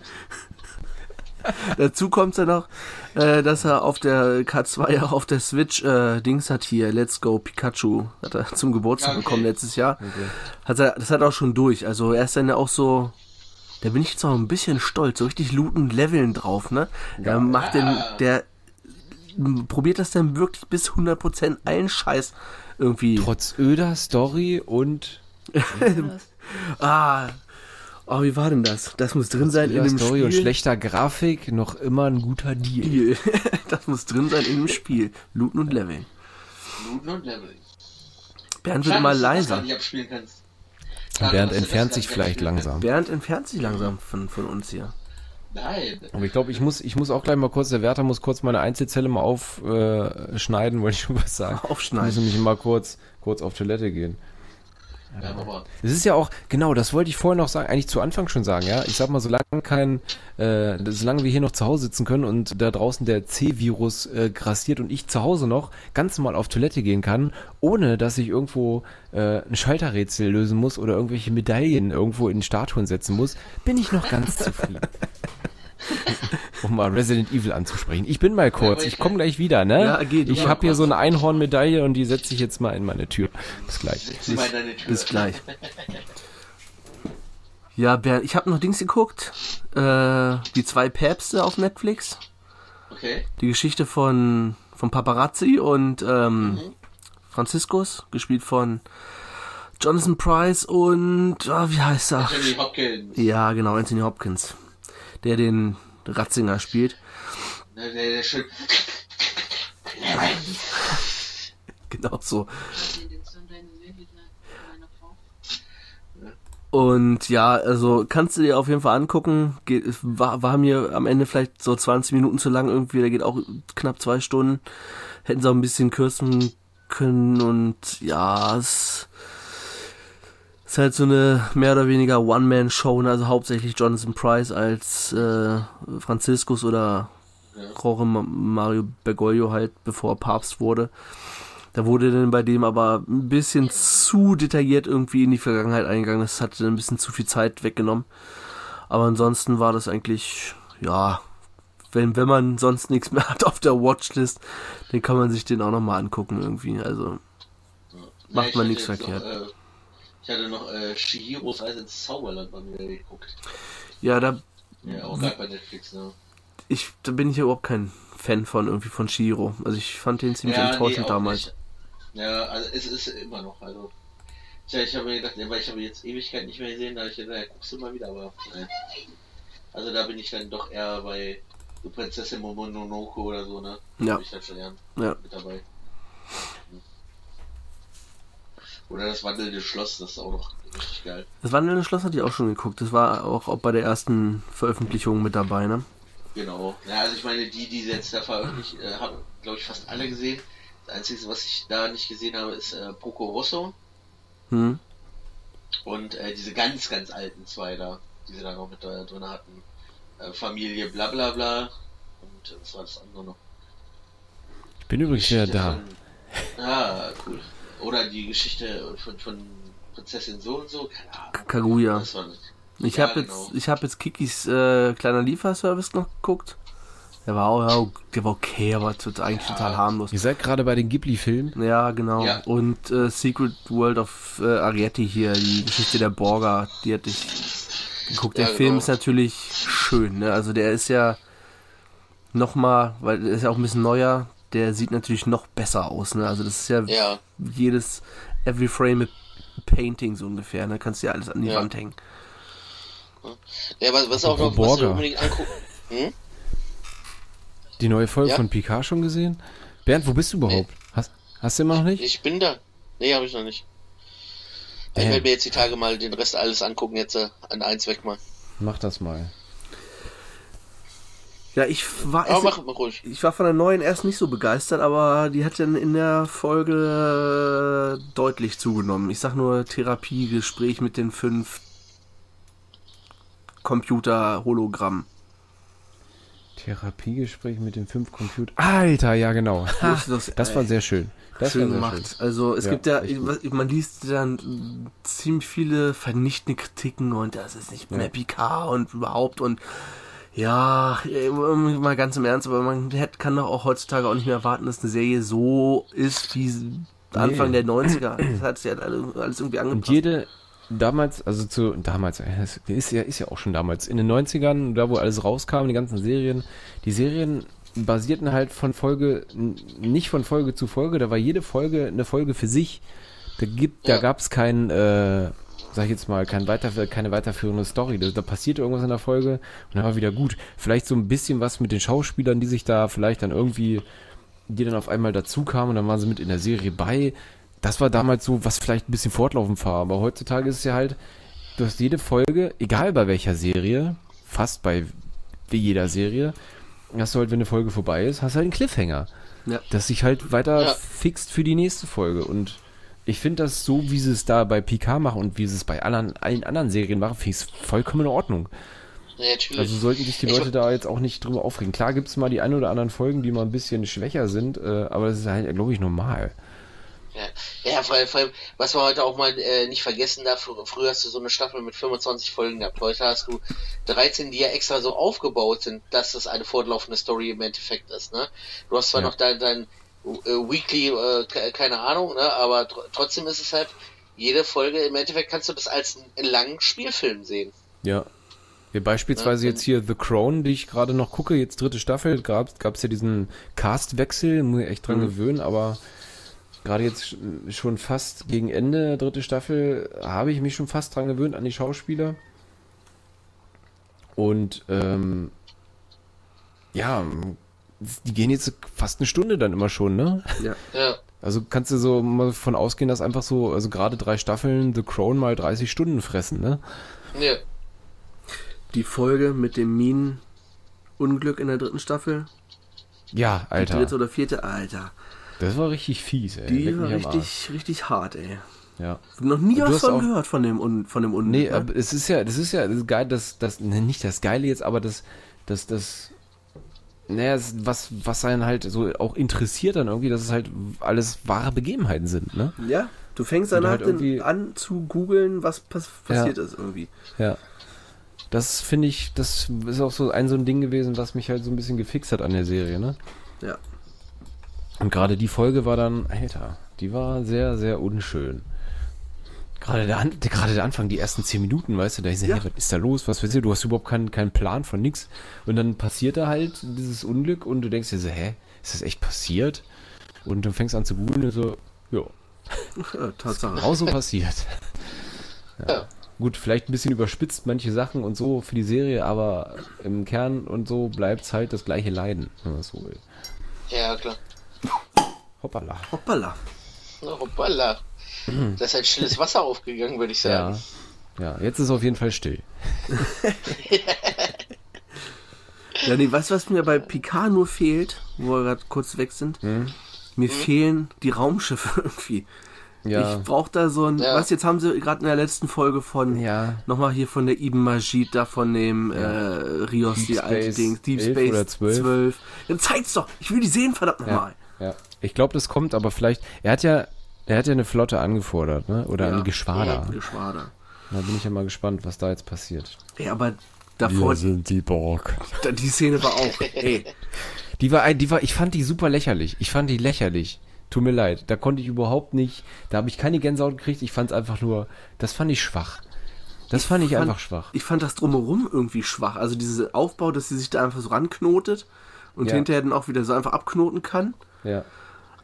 Dazu kommt ja noch, äh, dass er auf der K2 ja auf der Switch äh, Dings hat hier, Let's Go Pikachu, hat er zum Geburtstag Okay. bekommen letztes Jahr. Hat er, das hat er auch schon durch. Also er ist dann ja auch so, da bin ich jetzt auch ein bisschen stolz, so richtig looten, leveln drauf, ne? Der macht den, der m, probiert das dann wirklich bis 100% allen Scheiß irgendwie. Trotz öder Story und Ah, oh, wie war denn das? Das muss drin sein in dem Story Spiel. und schlechter Grafik noch immer ein guter Deal. Spiel. Das muss drin sein in dem Spiel. Looten und leveln. Looten und Leveling. Bernd wird immer leiser. Schade, Bernd entfernt sich vielleicht langsam. Bernd entfernt sich langsam von, von uns hier. Nein. Aber ich glaube, ich muss, ich muss auch gleich mal kurz, der Wärter muss kurz meine Einzelzelle mal aufschneiden, äh, wollte ich schon was sagen. Aufschneiden. Ich muss nämlich mal kurz, kurz auf Toilette gehen. Ja, Es ist ja auch, genau, das wollte ich vorher noch sagen, eigentlich zu Anfang schon sagen, ja. Ich sag mal, solange kein, äh, solange wir hier noch zu Hause sitzen können und da draußen der C-Virus äh, grassiert und ich zu Hause noch ganz normal auf Toilette gehen kann, ohne dass ich irgendwo äh, ein Schalterrätsel lösen muss oder irgendwelche Medaillen irgendwo in Statuen setzen muss, bin ich noch ganz zufrieden. um mal Resident Evil anzusprechen. Ich bin mal kurz, ich- komme gleich wieder, ne? Ja, geh, du ich habe hier so eine Einhornmedaille und die setze ich jetzt mal in meine Tür. Bis gleich. zieh mal in deine Tür. Bis gleich. Ja, Bernd, ich habe noch Dings geguckt. Äh, die zwei Päpste auf Netflix. Okay. Die Geschichte von, von Paparazzi und ähm, Franziskus, gespielt von Jonathan Price und, ah, wie heißt er? Anthony Hopkins. Ja, genau, Anthony Hopkins. Der den Ratzinger spielt. Ne, der, der schön. Genau so. Und ja, also kannst du dir auf jeden Fall angucken. Geht, war, war mir am Ende vielleicht so 20 Minuten zu lang irgendwie. Der geht auch knapp zwei Stunden. Hätten sie auch ein bisschen kürzen können. Und ja, es ist halt so eine mehr oder weniger One-Man-Show. ne? Also hauptsächlich Jonathan Price als äh, Franziskus oder Jorge Ma- Mario Bergoglio halt, bevor er Papst wurde. Da wurde dann bei dem aber ein bisschen zu detailliert irgendwie in die Vergangenheit eingegangen. Das hat dann ein bisschen zu viel Zeit weggenommen. Aber ansonsten war das eigentlich, ja, wenn, wenn man sonst nichts mehr hat auf der Watchlist, dann kann man sich den auch nochmal angucken irgendwie. Also, Macht man hatte nichts verkehrt. Noch, äh, ich hatte noch äh, Shihiros Reise ins Zauberland mal wieder geguckt. ja, da, Ja, auch gerade bei Netflix, ne? ich, da bin ich ja überhaupt kein Fan von irgendwie von Shiro. Also ich fand den ziemlich enttäuschend auch damals. nicht. Ja, also es ist immer noch, also. Tja, ich habe mir gedacht, ja, weil ich habe jetzt Ewigkeit nicht mehr gesehen, da hab ich ja, guckst du mal wieder, aber. Ne. Also da bin ich dann doch eher bei Prinzessin Momononoke oder so, ne? Ja. Bin ich dann schon gern Ja. mit dabei. Oder das wandelnde Schloss, das ist auch noch richtig geil. Das Wandelnde Schloss hatte ich auch schon geguckt. Das war auch, auch bei der ersten Veröffentlichung mit dabei, ne? Genau. Ja, also ich meine, die, die sie jetzt da veröffentlicht, äh, haben, glaube ich, fast alle gesehen. Das Einzige, was ich da nicht gesehen habe, ist äh, Poco Rosso Hm. und äh, diese ganz, ganz alten zwei da, die sie da noch mit da drin hatten. Äh, Familie bla bla bla. Und äh, was war das andere noch? Ich bin übrigens wieder Geschichte da. Von, ah, cool. Oder die Geschichte von, von Prinzessin so und so, keine Ahnung. Kaguya. Ich Ja, habe genau. jetzt, ich habe jetzt Kikis äh, kleiner Lieferservice noch geguckt. Der war auch, ja, der war okay, aber eigentlich total harmlos. Ihr seid gerade bei den Ghibli-Filmen. Ja, genau. Ja. Und äh, Secret World of äh, Arietti hier, die Geschichte der Borger, die hatte ich geguckt. Der Ja, Film genau. ist natürlich schön, ne? Also der ist ja nochmal, weil der ist ja auch ein bisschen neuer, der sieht natürlich noch besser aus, ne? Also das ist ja, Ja, jedes, every frame painting so ungefähr, ne? Kannst du ja alles an die Ja. Wand hängen. ja was, was auch noch, was du unbedingt angucken. Hm? Die neue Folge Ja. von Picard schon gesehen? Bernd, wo bist du überhaupt? Hast, hast du immer noch nicht? Ich bin da. Nee, habe ich noch nicht. Ich Äh. werde mir jetzt die Tage mal den Rest alles angucken, jetzt äh, an eins weg mal. Mach das mal. Ja, ich war Aber mach mal ruhig. ich war von der neuen erst nicht so begeistert, aber die hat dann in der Folge äh, deutlich zugenommen. Ich sag nur Therapiegespräch mit den fünf Computer-Hologramm. Therapiegespräch mit den fünf Computer. Alter, ja genau. Ha, das, das war sehr schön. Das schön war sehr gemacht. Also es Ja, gibt ja, man liest dann ziemlich viele vernichtende Kritiken und das ist nicht mehr Picard und überhaupt und ja, äh, mal ganz im Ernst, aber man kann doch auch heutzutage auch nicht mehr erwarten, dass eine Serie so ist wie Anfang der 90er. Das hat sich ja alles irgendwie Und angepasst. jede, damals, also zu, damals, ist ja, ist ja auch schon damals, in den 90ern, da wo alles rauskam, die ganzen Serien, die Serien basierten halt von Folge, nicht von Folge zu Folge, da war jede Folge eine Folge für sich. Da gibt, da Ja. gab's kein, äh, sag ich jetzt mal, kein weiter, keine weiterführende Story. Da, da passierte irgendwas in der Folge und dann war wieder gut. Vielleicht so ein bisschen was mit den Schauspielern, die sich da vielleicht dann irgendwie, die dann auf einmal dazu kamen und dann waren sie mit in der Serie bei. Das war damals so, was vielleicht ein bisschen fortlaufend war. Aber heutzutage ist es ja halt, du hast jede Folge, egal bei welcher Serie, fast bei wie jeder Serie, hast du halt, wenn eine Folge vorbei ist, hast du halt einen Cliffhanger. Ja. Das sich halt weiter Ja. fixt für die nächste Folge. Und ich finde das so, wie sie es da bei PK machen und wie sie es bei allen, allen anderen Serien machen, finde ich es vollkommen in Ordnung. Ja, natürlich. Also sollten sich die Ich- Leute da jetzt auch nicht drüber aufregen. Klar gibt es mal die ein oder anderen Folgen, die mal ein bisschen schwächer sind, äh, aber das ist halt, glaube ich, normal. Ja, ja vor, allem, vor allem, was man heute auch mal äh, nicht vergessen darf, fr- früher hast du so eine Staffel mit 25 Folgen gehabt. Heute hast du 13, die ja extra so aufgebaut sind, dass das eine fortlaufende Story im Endeffekt ist. Ne? Du hast zwar Ja. noch dein, dein Weekly, äh, ke- keine Ahnung, ne? aber tr trotzdem ist es halt, jede Folge, im Endeffekt kannst du das als einen langen Spielfilm sehen. Ja. Ja, beispielsweise jetzt hier The Crown, die ich gerade noch gucke, jetzt dritte Staffel, gab es ja diesen Castwechsel, muss ich echt dran gewöhnen, aber gerade jetzt sch- schon fast gegen Ende, dritte Staffel, habe ich mich schon fast dran gewöhnt an die Schauspieler. Und ähm, ja, die gehen jetzt fast eine Stunde dann immer schon, ne? Ja. Ja, Also kannst du so mal von ausgehen, dass einfach so, also gerade drei Staffeln The Crown mal 30 Stunden fressen, ne? ja. Die Folge mit dem Minenunglück in der dritten Staffel, Ja, die Alter. dritte oder vierte, Alter. Das war richtig fies, ey. Die Leck war richtig, richtig hart, ey. Ja. Noch nie was von gehört von dem, Un von dem Unglück. Nee, ne? aber es ist ja, das ist ja das ist geil, das, das, ne, nicht das Geile jetzt, aber das, das, das, naja, was, was einen halt so auch interessiert dann irgendwie, dass es halt alles wahre Begebenheiten sind, ne? Ja, du fängst danach halt dann irgendwie- an zu googeln, was pass passiert ist irgendwie. Ja. Das finde ich, das ist auch so ein so ein Ding gewesen, was mich halt so ein bisschen gefixt hat an der Serie, ne? Ja. Und gerade die Folge war dann, Alter, die war sehr, sehr unschön. Gerade der, An- gerade der Anfang, die ersten zehn Minuten, weißt du, da ist ja. Ja. hey, was ist da los? Was passiert? Du hast überhaupt keinen, keinen Plan von nix. Und dann passiert da halt dieses Unglück und du denkst dir so, hä, ist das echt passiert? Und du fängst an zu googeln und so, ja, ja Tatsache. genau so passiert. Ja. Gut, vielleicht ein bisschen überspitzt manche Sachen und so für die Serie, aber im Kern und so bleibt's halt das gleiche Leiden, wenn man es so will. Ja, klar. Hoppala. Hoppala. Na, hoppala. Da ist ein stilles Wasser aufgegangen, würde ich Ja. sagen. Ja, jetzt ist auf jeden Fall still. Ja, nee, weißt du, was mir bei Picard nur fehlt, wo wir gerade kurz weg sind? Hm? Mir fehlen die Raumschiffe irgendwie. Ja. Ich brauch da so ein, Ja. was jetzt haben sie gerade in der letzten Folge von, Ja. nochmal hier von der Ibn Majid, da von dem äh, Rios, Deep die alte Space Dings, Deep 11 Space oder 12. 12. Dann zeig's doch, ich will die sehen, verdammt Ja, nochmal. ja. Ich glaube, das kommt, aber vielleicht. Er hat ja, er hat ja eine Flotte angefordert, ne? Oder Ja. ein Geschwader. Geschwader. Da bin ich ja mal gespannt, was da jetzt passiert. Ey, aber davor, sind die Borg. die Szene war auch, ey, Die war, ein- die war, ich fand die super lächerlich. Ich fand die lächerlich. Tut mir leid. Da konnte ich überhaupt nicht, da habe ich keine Gänsehaut gekriegt. Ich fand es einfach nur, das fand ich schwach. Das fand ich fand- einfach schwach. ich fand das drumherum irgendwie schwach. Also dieser Aufbau, dass sie sich da einfach so ranknotet und Ja. hinterher dann auch wieder so einfach abknoten kann. Ja.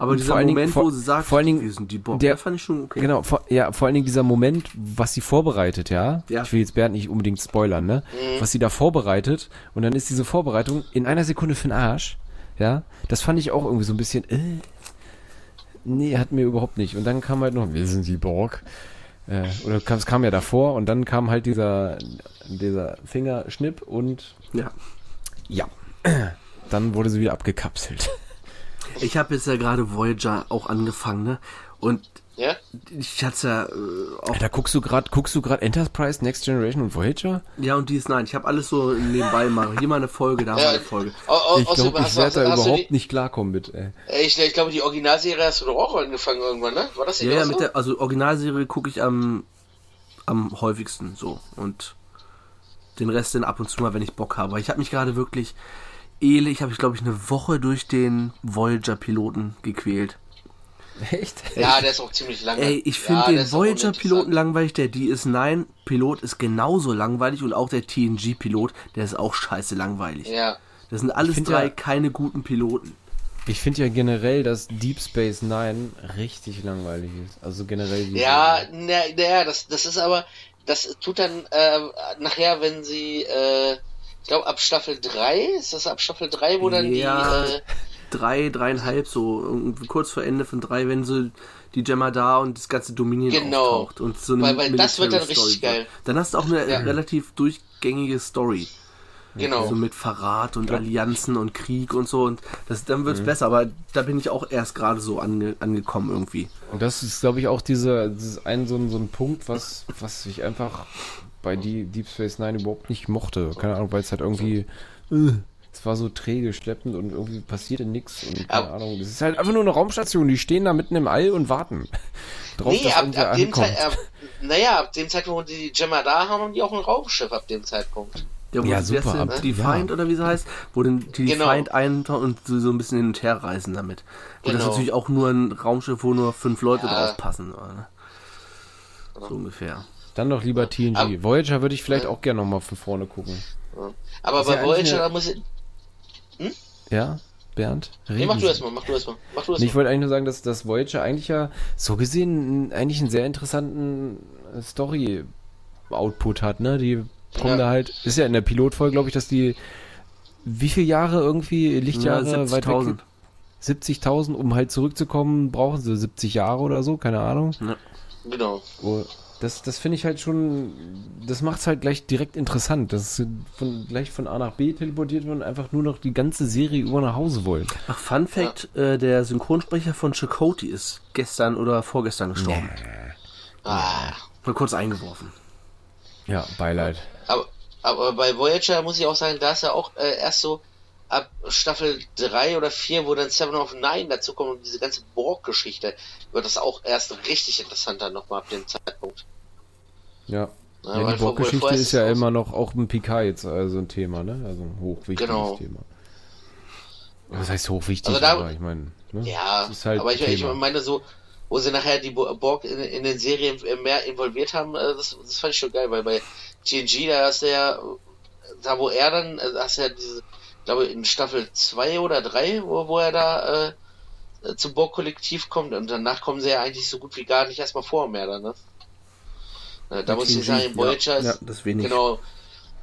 Aber Und dieser vor allen Dingen- Moment, vor- wo sie sagt, vor allen Dingen wir sind die Bock, der- fand ich schon okay. Genau, vor, ja, vor allen Dingen dieser Moment, was sie vorbereitet, ja? Ja. Ich will jetzt Bernd nicht unbedingt spoilern, ne? Was sie da vorbereitet und dann ist diese Vorbereitung in einer Sekunde für den Arsch, ja? Das fand ich auch irgendwie so ein bisschen, äh, nee, hat mir überhaupt nicht. Und dann kam halt noch, wir sind die Borg. Äh, oder kam, es kam ja davor und dann kam halt dieser, dieser Fingerschnipp und Ja. ja, dann wurde sie wieder abgekapselt. Ich habe jetzt ja gerade Voyager auch angefangen, ne? Und Ja? ich hatte ja äh, auch Da guckst du gerade, guckst du gerade Enterprise, Next Generation und Voyager? Ja, und dies, nein, ich habe alles so nebenbei mal. Hier mal eine Folge, da mal Ja, eine Folge. Ich glaube, ich werde da überhaupt die, nicht klarkommen mit, ey. ich, ich glaube, die Originalserie hast du doch auch angefangen irgendwann, ne? War das nicht Ja, ja, auch mit so? der, also Originalserie gucke ich am, am häufigsten so. Und den Rest dann ab und zu mal, wenn ich Bock habe. Ich habe mich gerade wirklich ehle, ich habe ich glaube ich eine Woche durch den Voyager-Piloten gequält. Echt? Ja, der ist auch ziemlich lange. Ey, ich finde ja, den Voyager-Piloten langweilig, der DS9-Pilot ist genauso langweilig und auch der TNG-Pilot, der ist auch scheiße langweilig. Ja. Das sind alles drei ja- keine guten Piloten. Ich finde ja generell, dass Deep Space Nine richtig langweilig ist. Also generell die Ja, Serie. na, naja, das, das ist aber, das tut dann äh, nachher, wenn sie, äh, ich glaube ab Staffel 3, ist das ab Staffel 3, wo dann Ja. die, äh, drei, dreieinhalb, so irgendwie kurz vor Ende von drei, wenn so die Gemma da und das ganze Dominion Genau. auftaucht und so eine Weil- weil das wird dann Military richtig Story geil. wird. Dann hast du auch eine Ja. relativ durchgängige Story. genau. So mit Verrat und Allianzen und Krieg und so und das, dann Mhm. wird's besser, aber da bin ich auch erst gerade so ange, angekommen irgendwie. Und das ist, glaube ich, auch diese, das ist ein so ein, so ein Punkt, was, was ich einfach bei die Deep Space Nine überhaupt nicht mochte. Keine Ahnung, weil es halt irgendwie, äh, es war so träge, schleppend und irgendwie passierte nichts und keine Aber- Ahnung. Das ist halt einfach nur eine Raumstation, die stehen da mitten im All und warten. Drauf, Nee, dass ab, ab dem ankommt. Zeit, ab, naja, ab dem Zeitpunkt, wo die Gemma da haben, haben die auch ein Raumschiff ab dem Zeitpunkt. Ja, wo Ja, super, denn, aber- die ja. Feind oder wie sie heißt, wo dann die Genau. Feind eintauchen und so, so ein bisschen hin und her reisen damit. Und das ist Genau. natürlich auch nur ein Raumschiff, wo nur fünf Leute Ja. drauf passen. oder, ne? So ungefähr. Dann noch lieber TNG. Aber- Voyager würde ich vielleicht auch gerne nochmal von vorne gucken. Aber bei ja Voyager, eine- da muss ich, Ja, Bernd? nee, mach du erstmal, mach du erstmal, mach du Nee, ich wollte eigentlich nur sagen, dass das Voyager eigentlich ja so gesehen eigentlich einen sehr interessanten äh, Story-Output hat, ne? Die kommen Ja. da halt, ist ja in der Pilotfolge, glaube ich, dass die wie viele Jahre irgendwie Lichtjahre Ja, weit weg 70.000. 70.000, um halt zurückzukommen, brauchen sie 70 Jahre oder so, keine Ahnung. Genau. Oh, das das finde ich halt schon, das macht's halt gleich direkt interessant, dass sie von, gleich von A nach B teleportiert werden und einfach nur noch die ganze Serie über nach Hause wollen. Ach, Fun Fact, äh, der Synchronsprecher von Chakotay ist gestern oder vorgestern gestorben. Ah. Mal kurz eingeworfen. Ja, Beileid. Aber, aber bei Voyager muss ich auch sagen, da ist ja auch äh, erst so ab Staffel 3 oder 4, wo dann Seven of Nine dazu kommt und diese ganze Borg-Geschichte, wird das auch erst richtig interessant dann nochmal ab dem Zeitpunkt. Ja. Ja, Ja, die Borg-Geschichte ist ja immer noch auch ein Picard jetzt also ein Thema, ne? Also ein hochwichtiges Genau. Thema. Was heißt hochwichtig? Also da- aber ich meine, ne? Ja, halt aber ich, ich meine so, wo sie nachher die Bo- Borg in, in den Serien äh, mehr involviert haben, äh, das, das fand ich schon geil, weil bei TNG, da hast du ja, da wo er dann, äh, hast du ja diese, glaube in Staffel 2 oder 3, wo, wo er da äh, zum Borg-Kollektiv kommt und danach kommen sie ja eigentlich so gut wie gar nicht erstmal vor mehr dann, ne? Äh, Da muss ich sagen, in Voyager ja, ist, ja, das wenig. genau,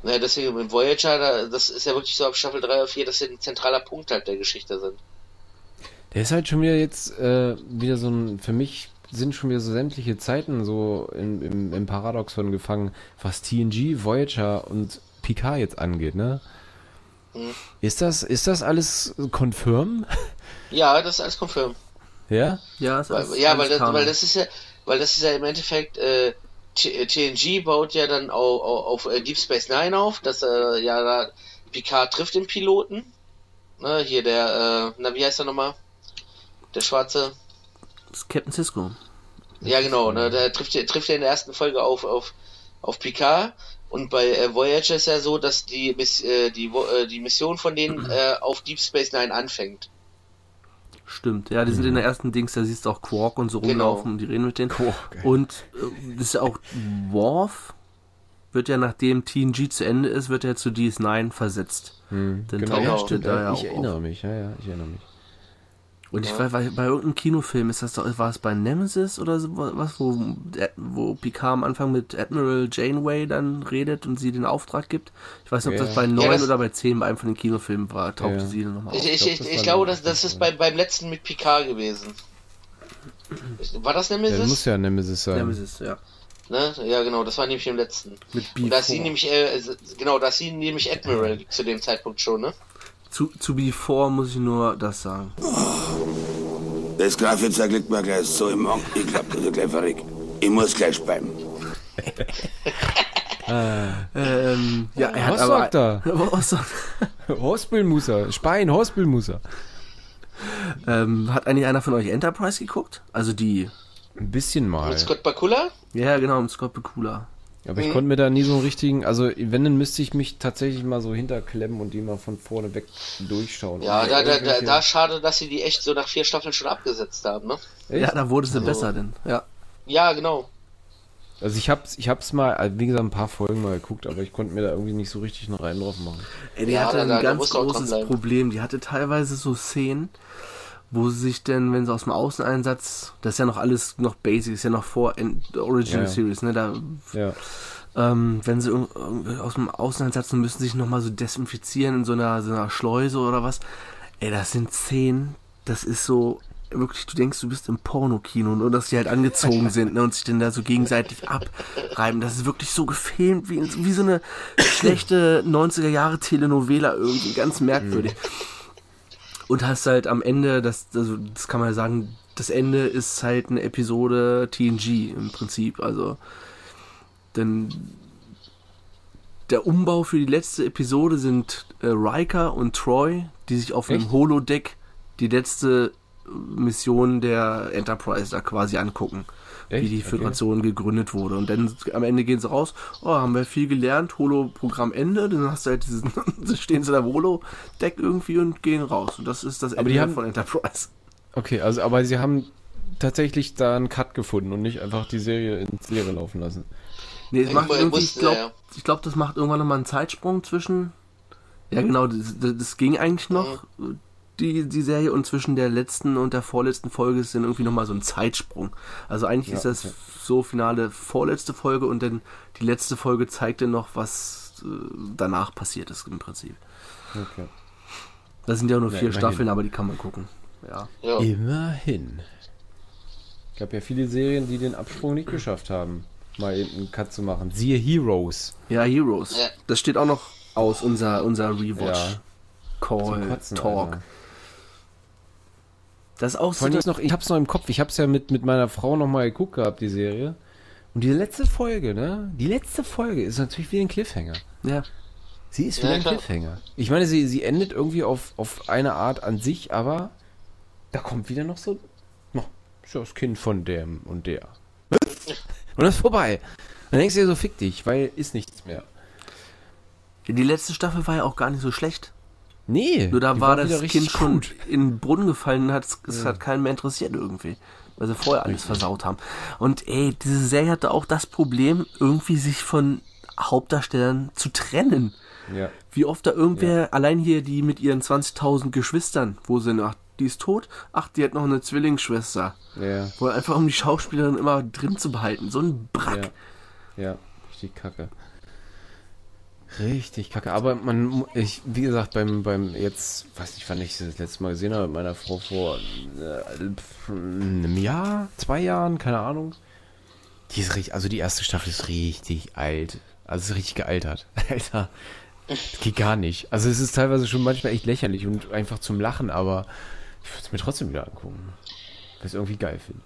ja, deswegen in Voyager, da, das ist ja wirklich so ab Staffel 3 oder 4, dass sie ein zentraler Punkt halt der Geschichte sind. Der ist halt schon wieder jetzt äh, wieder so ein, für mich sind schon wieder so sämtliche Zeiten so im, im, im Paradoxon gefangen, was TNG, Voyager und Picard jetzt angeht, ne? Mhm. Ist das, ist das alles confirm? Ja, das ist alles confirmed. ja? Ja, ist Weil, alles- ja, weil das, weil das ist ja, weil das ist ja im Endeffekt, äh, TNG baut ja dann auf, auf, auf äh, Deep Space Nine auf, dass äh, ja da Picard trifft den Piloten. Ne, hier der, äh, na wie heißt er nochmal? Der schwarze. Das ist Captain Cisco. Ja genau, ne, der trifft, trifft ja in der ersten Folge auf, auf, auf Picard. Und bei äh, Voyager ist ja so, dass die, Miss, äh, die, äh, die Mission von denen äh, auf Deep Space Nine anfängt. Stimmt, ja, die sind in der ersten Dings, da siehst du auch Quark und so Genau. rumlaufen und die reden mit denen. Quark, ey. und äh, das ist ja auch Worf wird ja nachdem TNG zu Ende ist, wird er zu DS9 versetzt. Dann Genau, ja, er stimmt. da ja ich auch erinnere auf. mich, ja, ja, ich erinnere mich. Und ich weiß, bei, bei irgendeinem Kinofilm ist das doch, war es bei Nemesis oder so was, wo, wo Picard am Anfang mit Admiral Janeway dann redet und sie den Auftrag gibt. Ich weiß nicht, ob Ja. das bei Ja, 9 das- oder bei 10 bei einem von den Kinofilmen war, tauchte Ja. sie dann nochmal auf. Ich, ich, glaub, ich, das ich war glaube, Nemesis, das, das ist ja. bei, beim letzten mit Picard gewesen. War das Ja, Nemesis? das muss ja Nemesis sein. Nemesis, ja. Ne? Ja, genau, das war nämlich im letzten. Mit Und da ist sie B4. nämlich, äh, genau, da ist sie nämlich Admiral zu dem Zeitpunkt schon, ne? Zu, zu B4 muss ich nur das sagen. Das Grafitzer Glickberger ist so im Monk. Ich glaub, das ist gleich verrückt. Ich muss gleich bleiben. Ähm, ja, er hat Was aber, sagt er? Was sagt Hospelmusser, Spein, Hospelmusser. ähm, hat eigentlich einer von euch Enterprise geguckt? Also die. Ein bisschen mal. Mit Scott Bakula? Ja, genau, mit Scott Bakula. Aber ich konnte mir da nie so einen richtigen, also wenn, dann müsste ich mich tatsächlich mal so hinterklemmen und die mal von vorne weg durchschauen. Ja, da, da, da, da schade, dass sie die echt so nach vier Staffeln schon abgesetzt haben, ne? Echt? Ja, da wurde sie besser denn. Ja. Ja, genau. Also ich hab's, ich hab's mal, also wie gesagt, ein paar Folgen mal geguckt, aber ich konnte mir da irgendwie nicht so richtig einen Reim drauf machen. Ey, die Ja, hatte da- ein ganz großes. Problem. Die hatte teilweise so Szenen, wo sie sich denn, wenn sie aus dem Außeneinsatz, das ist ja noch alles noch Basic, ist ja noch vor der Original Ja, ja. Series, ne? Da, Ja. ähm, wenn sie aus dem Außeneinsatz sind, müssen sich nochmal so desinfizieren in so einer, so einer Schleuse oder was. Ey, das sind Szenen, das ist so, wirklich, du denkst, du bist im Pornokino, nur dass die halt angezogen sind ne, und sich dann da so gegenseitig abreiben. Das ist wirklich so gefilmt, wie, wie so eine schlechte 90er Jahre Telenovela irgendwie, ganz merkwürdig. Und hast halt am Ende, das, also, das kann man ja sagen, das Ende ist halt eine Episode TNG im Prinzip, also denn der Umbau für die letzte Episode sind äh, Riker und Troy, die sich auf einem Echt? Holodeck die letzte Mission der Enterprise da quasi angucken. Wie Echt? die Okay. Föderation gegründet wurde. Und dann am Ende gehen sie raus, oh, haben wir viel gelernt, Holo-Programm Ende, dann hast du halt diesen, dann stehen sie da im Holo-Deck irgendwie und gehen raus. Und das ist das Ende die haben- von Enterprise. Okay, also aber sie haben tatsächlich da einen Cut gefunden und nicht einfach die Serie ins Leere laufen lassen. Nee, es Ich macht irgendwie, muss- ich glaube, ja, glaub, das macht irgendwann nochmal einen Zeitsprung zwischen. Ja, genau, das, das, das ging eigentlich noch, die, die Serie, und zwischen der letzten und der vorletzten Folge ist dann irgendwie nochmal so ein Zeitsprung. Also eigentlich Ja, ist das okay. so finale vorletzte Folge und dann die letzte Folge zeigt dann noch, was äh, danach passiert ist im Prinzip. Okay. Das sind ja nur Ja, vier immerhin. Staffeln, aber die kann man gucken. Ja. Ja. Immerhin. Ich gab ja viele Serien, die den Absprung nicht geschafft haben, mal eben einen Cut zu machen. Siehe Heroes. Ja, Heroes. Das steht auch noch aus, unser, unser Rewatch. Ja. Call, Kotzen, Talk. Alter. Das ist auch so. Vor ist noch, ich hab's noch im Kopf, ich hab's ja mit, mit meiner Frau noch mal geguckt gehabt, die Serie. Und die letzte Folge, ne? Die letzte Folge ist natürlich wie ein Cliffhanger. Ja. Sie ist Ja, wie ein klar. Cliffhanger. Ich meine, sie, sie endet irgendwie auf, auf eine Art an sich, aber da kommt wieder noch so, no, ist ja das Kind von dem und der. Und das ist vorbei. Dann denkst du dir so, fick dich, weil ist nichts mehr. Die letzte Staffel war ja auch gar nicht so schlecht. Nee. Nur da war das Kind schon gut. in den Brunnen gefallen und hat's, es hat keinen mehr interessiert irgendwie. Weil sie vorher alles versaut haben. Und ey, diese Serie hatte auch das Problem, irgendwie sich von Hauptdarstellern zu trennen. Ja. Wie oft da irgendwer, allein hier die mit ihren 20.000 Geschwistern, wo sie, ach, die ist tot, ach, die hat noch eine Zwillingsschwester. Ja, Wo einfach um die Schauspielerin immer drin zu behalten. So ein Brack. ja. Ja, richtig kacke. Richtig kacke. Aber man, ich, wie gesagt, beim, beim, jetzt, weiß nicht, wann ich das letzte Mal gesehen habe mit meiner Frau vor äh, einem Jahr, zwei Jahren, keine Ahnung. Die ist richtig, also die erste Staffel ist richtig alt. Also ist richtig gealtert. Alter. Das geht gar nicht. Also es ist teilweise schon manchmal echt lächerlich und einfach zum Lachen, aber ich würde es mir trotzdem wieder angucken. Weil ich es irgendwie geil finde.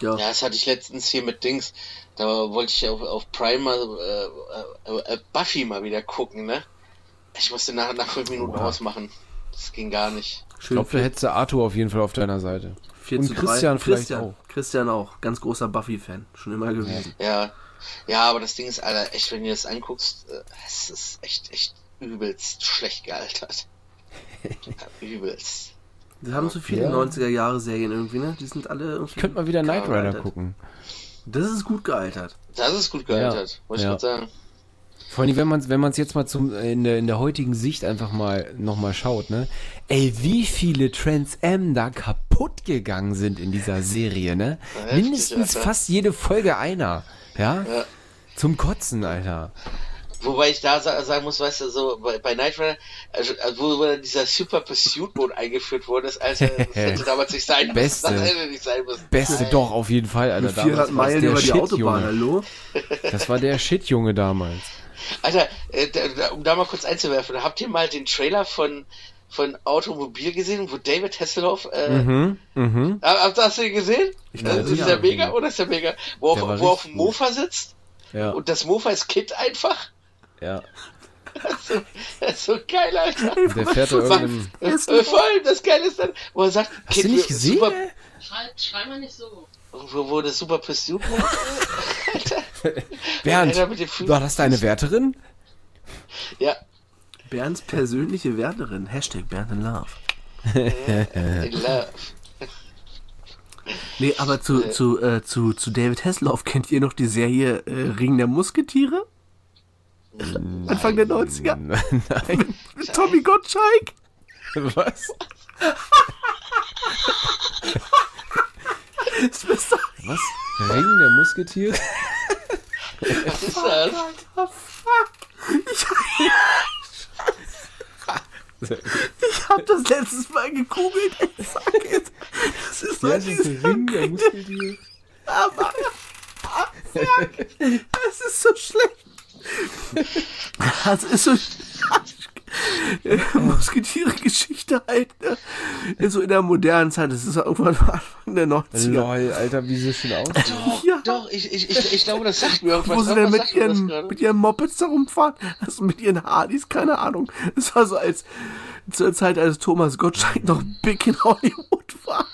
Ja. Ja, das hatte ich letztens hier mit Dings. Da wollte ich auf, auf Prime mal, äh, äh, äh, Buffy mal wieder gucken, ne? Ich musste nach, nach fünf Minuten Oha. ausmachen. Das ging gar nicht. Ich Schön glaube, da hättest du Arthur auf jeden Fall auf deiner Seite. 4 und zu 3. Christian vielleicht Christian, auch. Christian auch. Ganz großer Buffy-Fan. Schon immer gewesen. Ja, Ja, aber das Ding ist, Alter, echt, wenn du das anguckst, äh, es ist echt, echt übelst schlecht gealtert. Übelst. Wir haben so viele Ja. 90er Jahre Serien irgendwie, ne? Die sind alle irgendwie. Könnt mal wieder Knight Rider gucken. Das ist gut gealtert. Das ist gut gealtert, wollte ich ja. gerade sagen. Vor allem, wenn man es wenn man's jetzt mal zum, in, der, in der heutigen Sicht einfach mal nochmal schaut, ne? Ey, wie viele Trans M da kaputt gegangen sind in dieser Serie, ne? Heftig, Mindestens Alter. fast jede Folge einer. Ja? Ja. Zum Kotzen, Alter. Wobei ich da sa sagen muss, weißt du, so bei, bei Knight Rider, also, wo wo dann dieser Super Pursuit Mode eingeführt worden ist, Alter, das hätte damals nicht sein müssen. Beste. Das hätte nicht sein müssen. Beste doch, auf jeden Fall, Alter. Mit 400 war's Meilen über die Shit, Autobahn, Junge. hallo? Das war der Shit-Junge damals. Alter, äh, da, um da mal kurz einzuwerfen, habt ihr mal den Trailer von von Automobil gesehen, wo David Hasselhoff, äh, Mhm, mhm. habt hast du ihn gesehen? glaube, ist ja. der mega oder ist der mega? Wo, Der auf, wo auf dem Mofa sitzt Ja, und das Mofa ist Kid einfach. Ja. So, das ist so geil, Alter. Der fährt da irgendeinen... Äh, vor allem das Geile ist dann, wo er sagt, Hast du nicht gesehen? Super, Schrei, schrei mal nicht so. wo, wo das Super Pursuit Alter. Bernd, war das deine Wärterin? Ja, Bernds persönliche Wärterin. Hashtag Bernd in Love. in love. Nee, aber zu, zu, äh, zu, zu David Hasselhoff kennt ihr noch die Serie äh, Ring der Musketiere? Anfang der 90er? Nein. Mit Tommy Gottschalk? Was? Was? Ring der Musketiere? Was ist das? Ich hab das letztes Mal gegoogelt. Ich sag jetzt, das ist Ja, das ist ein Ring der Musketiere. Aber, das ist so schlecht. Das ist so Musketiere-Geschichte halt, ne? So in der modernen Zeit, das ist ja irgendwann Anfang der 90er. Lol, Alter, wie sie schon aussieht. Ja. Doch, ich, ich, ich, ich glaube, das sagt mir irgendwas. Wo sie denn mit ihren, mit ihren Mopeds da rumfahren? Also mit ihren Hardys, keine Ahnung. Das war so als zur Zeit, als Thomas Gottschalk noch big in Hollywood war.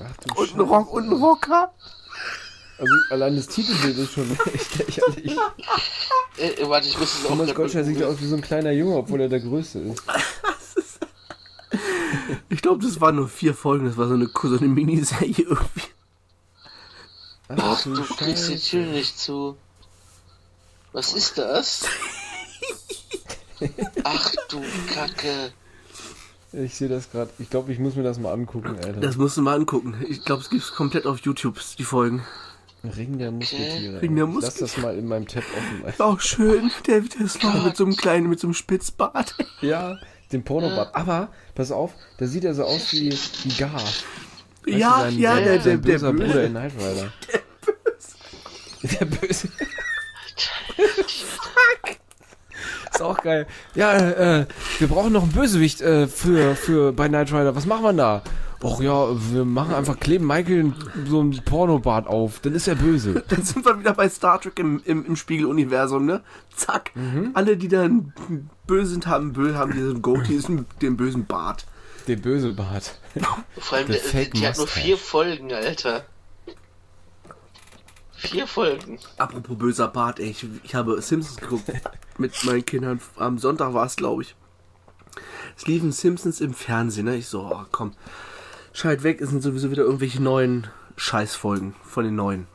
Ach, Und ein Rock und ein Rocker. Also allein das Titelbild ist schon echt lächerlich. Äh, äh, warte, ich muss es auch Thomas Gottschalk sieht aus wie so ein kleiner Junge, obwohl er der Größte ist. Ich glaube, das waren nur vier Folgen. Das war so eine, so eine Miniserie irgendwie. Ach, du kriegst die Tür nicht zu. Was ist das? Ach du Kacke. Ich sehe das gerade. Ich glaube, ich muss mir das mal angucken, Alter. Das musst du mal angucken. Ich glaube, es gibt komplett auf YouTube, die Folgen. Ring der Musketiere. Ring der Ich Lass das mal in meinem Tab offen. Auch schön. David Hasselhoff mit so einem kleinen, mit so einem Spitzbart. Ja, den Pornobart. Aber, pass auf, da sieht er so aus wie, wie Gar. Weißt ja, du, sein, ja, sein, der, der, sein der böser Bruder Böse. in Knight Rider. Der Böse. Ist auch geil. Ja, äh, wir brauchen noch einen Bösewicht äh, für, für bei Knight Rider. Was machen wir da? Och ja, wir machen einfach, kleben Michael so ein Pornobart auf. Dann ist er böse. Dann sind wir wieder bei Star Trek im, im, im Spiegeluniversum, ne? Zack. Alle, die dann böse sind, haben Böll, haben diesen Goatee, den bösen Bart. Der böse Bart. Vor allem, der, fake die hat nur vier Folgen, Alter. Vier Folgen. Apropos böser Bart, ey, ich, ich habe Simpsons geguckt mit meinen Kindern. Am Sonntag war es, glaube ich. Es liefen Simpsons im Fernsehen, ne? Ich so, oh, komm, schalt weg, es sind sowieso wieder irgendwelche neuen Scheißfolgen von den neuen.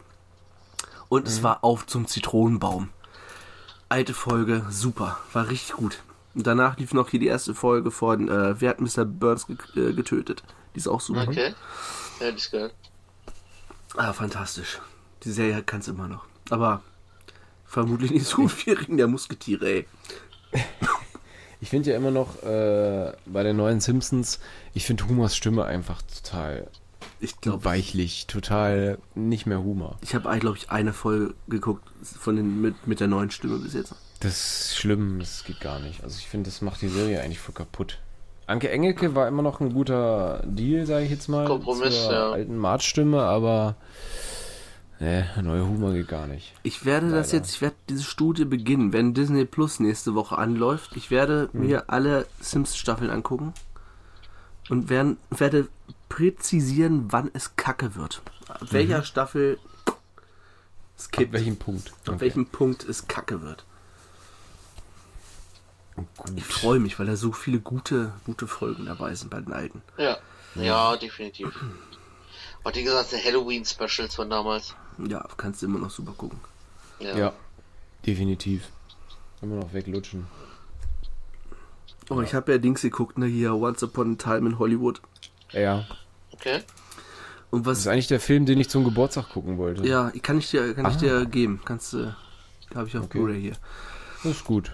Und es war auf zum Zitronenbaum. Alte Folge, super, war richtig gut. Und danach lief noch hier die erste Folge von äh, Wer hat Mr. Burns ge äh, getötet. Die ist auch super. Okay. Ja, das ist geil. Ah, fantastisch. Die Serie kann's immer noch. Aber vermutlich nicht so viel Ring der Musketiere, ey. Ich finde ja immer noch äh, bei den neuen Simpsons, ich finde Humors Stimme einfach total Ich glaube, weichlich, total nicht mehr Humor. ich habe, glaube ich, eine Folge geguckt von den, mit, mit der neuen Stimme bis jetzt. Das ist schlimm, das geht gar nicht. Also ich finde, das macht die Serie eigentlich voll kaputt. Anke Engelke war immer noch ein guter Deal, sage ich jetzt mal. Kompromiss, zur ja. alten Martstimme, aber ne, neuer Humor geht gar nicht. Ich werde das Leider. jetzt, ich werde diese Studie beginnen, wenn Disney Plus nächste Woche anläuft. Ich werde Hm. mir alle Sims-Staffeln angucken und werden, werde präzisieren, wann es kacke wird. Ab Mhm. welcher Staffel Es Ab kippt. welchem Punkt? Ab welchem Punkt es kacke wird. Gut. Ich freue mich, weil da so viele gute, gute Folgen dabei sind bei den alten. Ja, ja, definitiv. Und wie gesagt, die Halloween-Specials von damals. Ja, kannst du immer noch super gucken. Ja. Ja, definitiv. Immer noch weglutschen. Oh, ich habe ja Dings geguckt, ne, hier Once Upon a Time in Hollywood. Ja. Okay. Und Das ist was, eigentlich der Film, den ich zum Geburtstag gucken wollte. ja, kann ich dir, kann ich Ah. dir geben. Kannst du, habe ich auf Okay. Blu-ray hier. Das ist gut.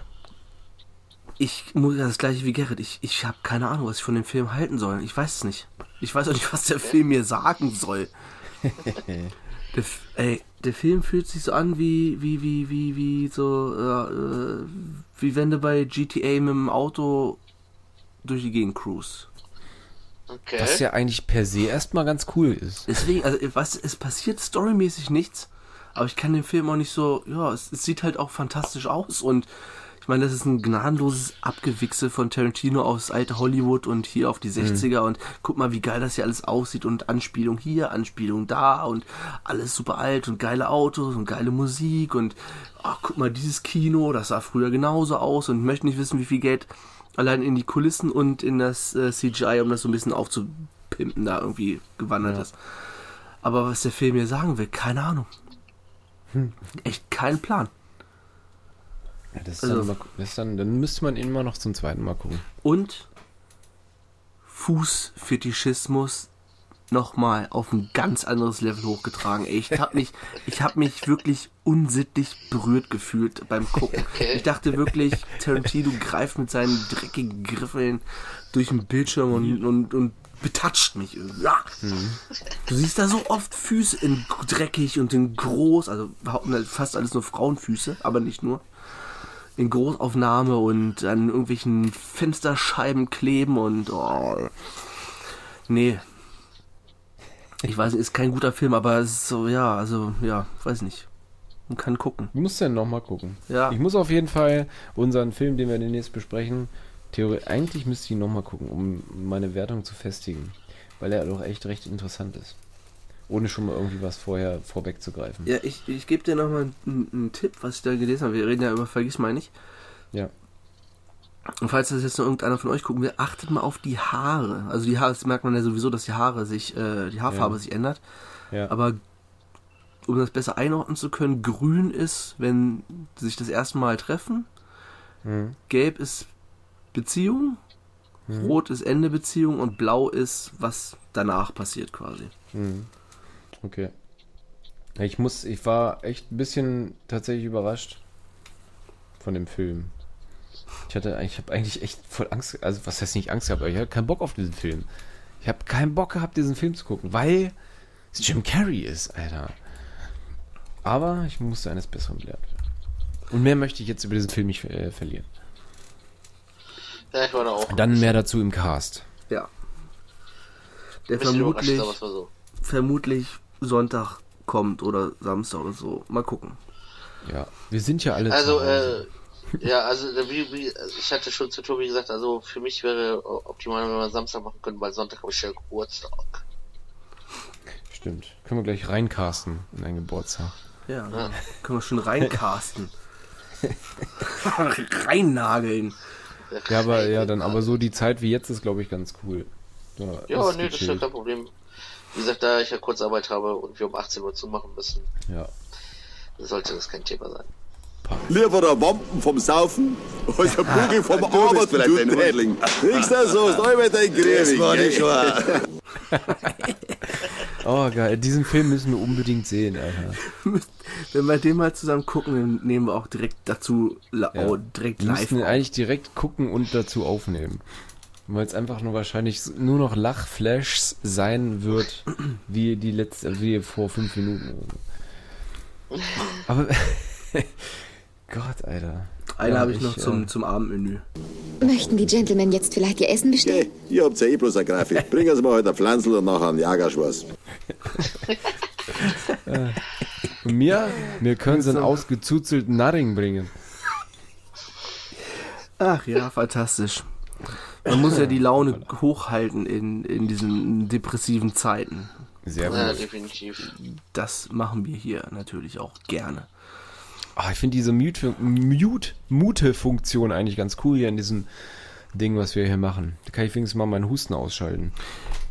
Ich muss ja das gleiche wie Gerrit. Ich, ich habe keine Ahnung, was ich von dem Film halten soll. Ich weiß es nicht. Ich weiß auch nicht, was der Film mir sagen soll. der, ey, der Film fühlt sich so an wie, wie, wie, wie, wie so, äh, äh, wie wenn du bei GTA mit dem Auto durch die Gegend cruise. Okay. Was ja eigentlich per se erstmal ganz cool ist. Deswegen, also, was, es passiert storymäßig nichts, aber ich kann den Film auch nicht so, ja, es, es sieht halt auch fantastisch aus und ich meine, das ist ein gnadenloses Abgewichse von Tarantino aufs alte Hollywood und hier auf die 60er und guck mal, wie geil das hier alles aussieht und Anspielung hier, Anspielung da und alles super alt und geile Autos und geile Musik und ach, guck mal, dieses Kino, das sah früher genauso aus und möchte nicht wissen, wie viel Geld allein in die Kulissen und in das äh, CGI, um das so ein bisschen aufzupimpen, da irgendwie gewandert ist. Aber was der Film mir sagen will, keine Ahnung. Echt kein Plan. Ja, das ist Also- dann, mal, das ist dann, dann müsste man ihn mal noch zum zweiten Mal gucken. Und Fußfetischismus nochmal auf ein ganz anderes Level hochgetragen. Ich hab mich, ich hab mich wirklich unsittlich berührt gefühlt beim Gucken. Ich dachte wirklich, Tarantino greift mit seinen dreckigen Griffeln durch den Bildschirm und, und, und betatscht mich. Ja. Du siehst da so oft Füße in dreckig und in groß, also behaupten halt fast alles nur Frauenfüße, aber nicht nur. In Großaufnahme und an irgendwelchen Fensterscheiben kleben und oh. Nee. Ich weiß, ist kein guter Film, aber es ist so, ja, also, ja, weiß nicht. Man kann gucken. Du musst ja nochmal gucken. Ja. Ich muss auf jeden Fall unseren Film, den wir demnächst besprechen, Theorie, eigentlich müsste ich ihn nochmal gucken, um meine Wertung zu festigen. Weil er doch echt recht interessant ist. Ohne schon mal irgendwie was vorher vorwegzugreifen. Ja, ich, ich gebe dir nochmal einen, einen Tipp, was ich da gelesen habe. Wir reden ja über Vergiss mal nicht. Ja. Und falls das jetzt noch irgendeiner von euch gucken will, achtet mal auf die Haare. Also die Haare, das merkt man ja sowieso, dass die Haare sich, äh, die Haarfarbe Ja. sich ändert. ja. Aber um das besser einordnen zu können, grün ist, wenn sie sich das erste Mal treffen. Mhm. Gelb ist Beziehung. Rot ist Ende Beziehung und blau ist, was danach passiert quasi. Mhm. Okay. Ich muss, ich war echt ein bisschen tatsächlich überrascht von dem Film. Ich hatte, ich habe eigentlich echt voll Angst, also was heißt nicht Angst gehabt, aber ich hatte keinen Bock auf diesen Film. Ich habe keinen Bock gehabt, diesen Film zu gucken, weil es Jim Carrey ist, Alter. Aber ich musste eines Besseren lernen. Und mehr möchte ich jetzt über diesen Film nicht äh, verlieren. Ja, ich war da auch. Dann mehr dazu im Cast. Ja. Der vermutlich, so. vermutlich Sonntag kommt oder Samstag oder so. Mal gucken. Ja, wir sind ja alle Also, äh, ja, also wie, wie, ich hatte schon zu Tobi gesagt, also für mich wäre optimal, wenn wir Samstag machen können, weil Sonntag habe ich ja Geburtstag. Stimmt. Können wir gleich reincasten in einen Geburtstag. Ja, können wir schon reincasten. Reinnageln. Ja, aber ja, dann aber so die Zeit wie jetzt ist, glaube ich, ganz cool. Ja, Ja, nee, das ist ja kein Problem. Wie gesagt, da ich ja Kurzarbeit habe und wir um 18 Uhr zumachen müssen, Ja. sollte das kein Thema sein. Lieber der Wampen vom Saufen als der Bugel vom Arbeiten, vielleicht du ein Drehtling. Kriegst du so, ist immer dein Griebig. war nicht wahr. Oh, geil. Diesen Film müssen wir unbedingt sehen, Alter. Wenn wir den mal zusammen gucken, dann nehmen wir auch direkt dazu Ja. oh, direkt Wir live. müssten auf. eigentlich direkt gucken und dazu aufnehmen. Weil es einfach nur wahrscheinlich nur noch Lachflashs sein wird, wie die letzte, wie vor fünf Minuten. Aber Gott, Alter. Eine Ja, habe ich noch ich, zum, äh, zum Abendmenü. Möchten die Gentlemen jetzt vielleicht ihr Essen bestellen? Geh, ihr habt ja eh bloß eine Grafik. Bringen Sie mal heute ein Pflanzl und nachher einen Jagerschwarz. Und mir, mir können sie einen ausgezuzelten Narring bringen. Ach ja, fantastisch. Man muss ja die Laune hochhalten in, in diesen depressiven Zeiten. Sehr Ja, gut. definitiv. Das machen wir hier natürlich auch gerne. Ah, ich finde diese Mute- Mute- Mute-Funktion eigentlich ganz cool hier in diesem Ding, was wir hier machen. Da kann ich wenigstens mal meinen Husten ausschalten.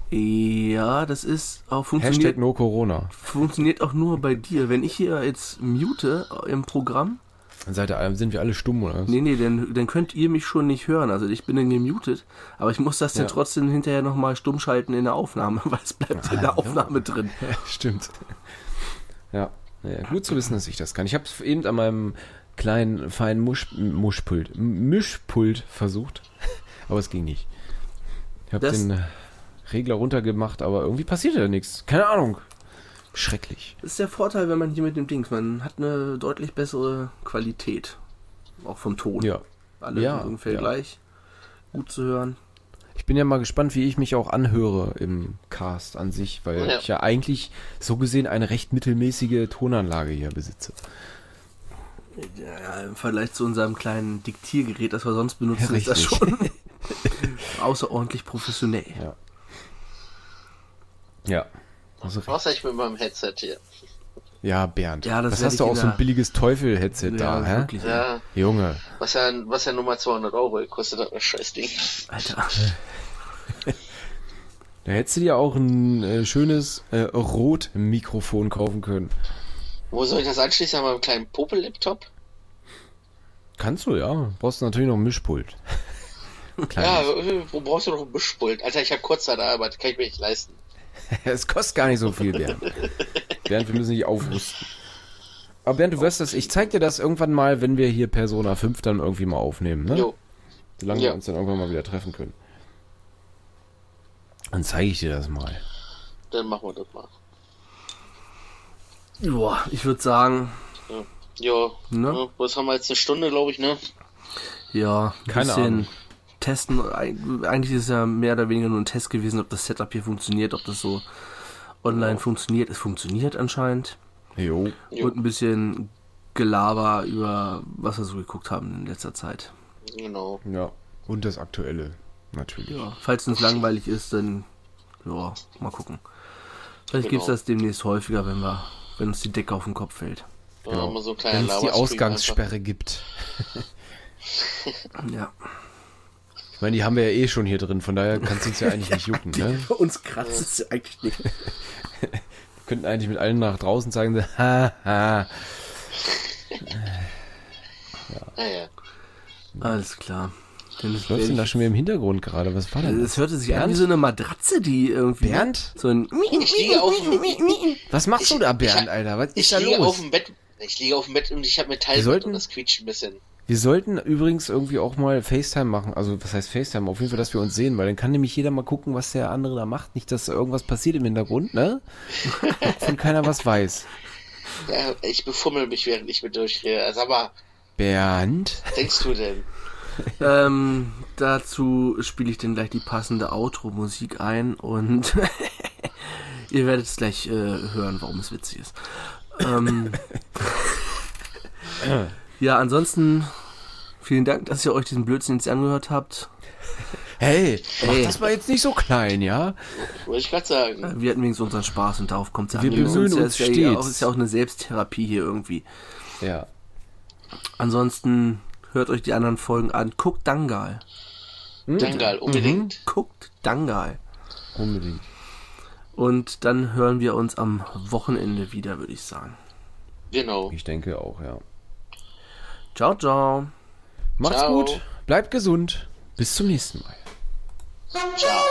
Ja, das ist auch funktioniert, Hashtag no Corona. funktioniert auch nur bei dir. Wenn ich hier jetzt mute im Programm, seid ihr, sind wir alle stumm, oder? was? nee, nee, dann, dann könnt ihr mich schon nicht hören. Also ich bin dann gemutet, aber ich muss das Ja. dann trotzdem hinterher nochmal stumm schalten in der Aufnahme, weil es bleibt in der Aufnahme drin. Ja, stimmt. Ja. ja, gut zu wissen, dass ich das kann. Ich habe es eben an meinem kleinen, feinen Musch, Muschpult, Mischpult versucht, aber es ging nicht. Ich habe den Regler runtergemacht, aber irgendwie passiert ja nichts. Keine Ahnung. Schrecklich. Das ist der Vorteil, wenn man hier mit dem Dings, man hat eine deutlich bessere Qualität. Auch vom Ton. Ja. Alle Ja, ungefähr ja. gleich. Gut zu hören. Ich bin ja mal gespannt, wie ich mich auch anhöre im Cast an sich, weil Ja. ich ja eigentlich so gesehen eine recht mittelmäßige Tonanlage hier besitze. Ja, Im Vergleich zu unserem kleinen Diktiergerät, das wir sonst benutzen, Ja, ist das schon außerordentlich professionell. Ja. Ja. Also, Was ich mit meinem Headset hier? ja, Bernd. Ja, das was hast du auch so ein billiges Teufel-Headset da, hä? wirklich. Ja, Junge. was ja, was ja nur mal 200 Euro kostet, das Scheißding. Alter. Da hättest du dir auch ein äh, schönes äh, Rot-Mikrofon kaufen können. Wo soll ich das anschließen? An meinem kleinen Popel-Laptop? Kannst du, ja. Brauchst du natürlich noch ein Mischpult. Ja, äh, wo brauchst du noch ein Mischpult? Alter, ich habe Kurzzeitarbeit, kann ich mir nicht leisten. Es kostet gar nicht so viel, Bernd. Bernd, wir müssen nicht aufrüsten. Aber Bernd, du wirst das, ich zeig dir das irgendwann mal, wenn wir hier Persona 5 dann irgendwie mal aufnehmen, ne? Jo, Solange Ja. wir uns dann irgendwann mal wieder treffen können. Dann zeige ich dir das mal. dann machen wir das mal. Joa, ich würde sagen, Jo, Ne? ne? was haben wir jetzt eine Stunde, glaube ich, ne? ja, ein Keine bisschen Ahnung. Testen. Eig- Eigentlich ist es ja mehr oder weniger nur ein Test gewesen, ob das Setup hier funktioniert, ob das so online funktioniert. Es funktioniert anscheinend. Jo. Und ein bisschen Gelaber über was wir so geguckt haben in letzter Zeit. Genau. Ja. Und das Aktuelle, natürlich. Ja, falls uns langweilig ist, dann ja, mal gucken. Vielleicht Genau. das demnächst häufiger, wenn wir, wenn uns die Decke auf den Kopf fällt. Haben wir so Wenn es die Ausgangssperre gibt. Ja. Ich meine, die haben wir ja eh schon hier drin, von daher kann es uns ja eigentlich nicht jucken, ne? Für uns kratzt es ja eigentlich nicht. Wir könnten eigentlich mit allen nach draußen sagen, so, ha, ha. Ja, ja. Alles klar. Denn Was läuft denn da schon wieder im Hintergrund gerade? Was war denn? Es hörte sich an Bernd? wie so eine Matratze, die irgendwie. Bernd? So ein. Ich liege auf dem, Was machst du da, Bernd, ich- Alter? Was ist ich da liege auf los? dem Bett. Ich liege auf dem Bett und ich habe Metall und das quietscht ein bisschen. Wir sollten übrigens irgendwie auch mal FaceTime machen. Also, was heißt FaceTime? Auf jeden Fall, dass wir uns sehen, weil dann kann nämlich jeder mal gucken, was der andere da macht. Nicht, dass da irgendwas passiert im Hintergrund, ne? Von keiner was weiß. Ja, ich befummel mich, während ich mit durchrede. Also, aber, Bernd? was denkst du denn? Ähm, dazu spiele ich dann gleich die passende Outro-Musik ein und ihr werdet es gleich äh, hören, warum es witzig ist. Ähm, ja, ansonsten vielen Dank, dass ihr euch diesen Blödsinn jetzt angehört habt. Hey, mach Ey. das mal jetzt nicht so klein, ja? Wollte ich gerade sagen. Wir hatten wenigstens unseren Spaß und darauf kommt es Wir bemühen uns ist ja, auch, stets. ist ja auch eine Selbsttherapie hier irgendwie. Ja. Ansonsten hört euch die anderen Folgen an. Guckt Dangal. Dangal, unbedingt. Guckt Dangal. Unbedingt. Und dann hören wir uns am Wochenende wieder, würde ich sagen. Genau. Ich denke auch, ja. Ciao, ciao. Macht's Ciao. gut, bleibt gesund. Bis zum nächsten Mal. Ciao.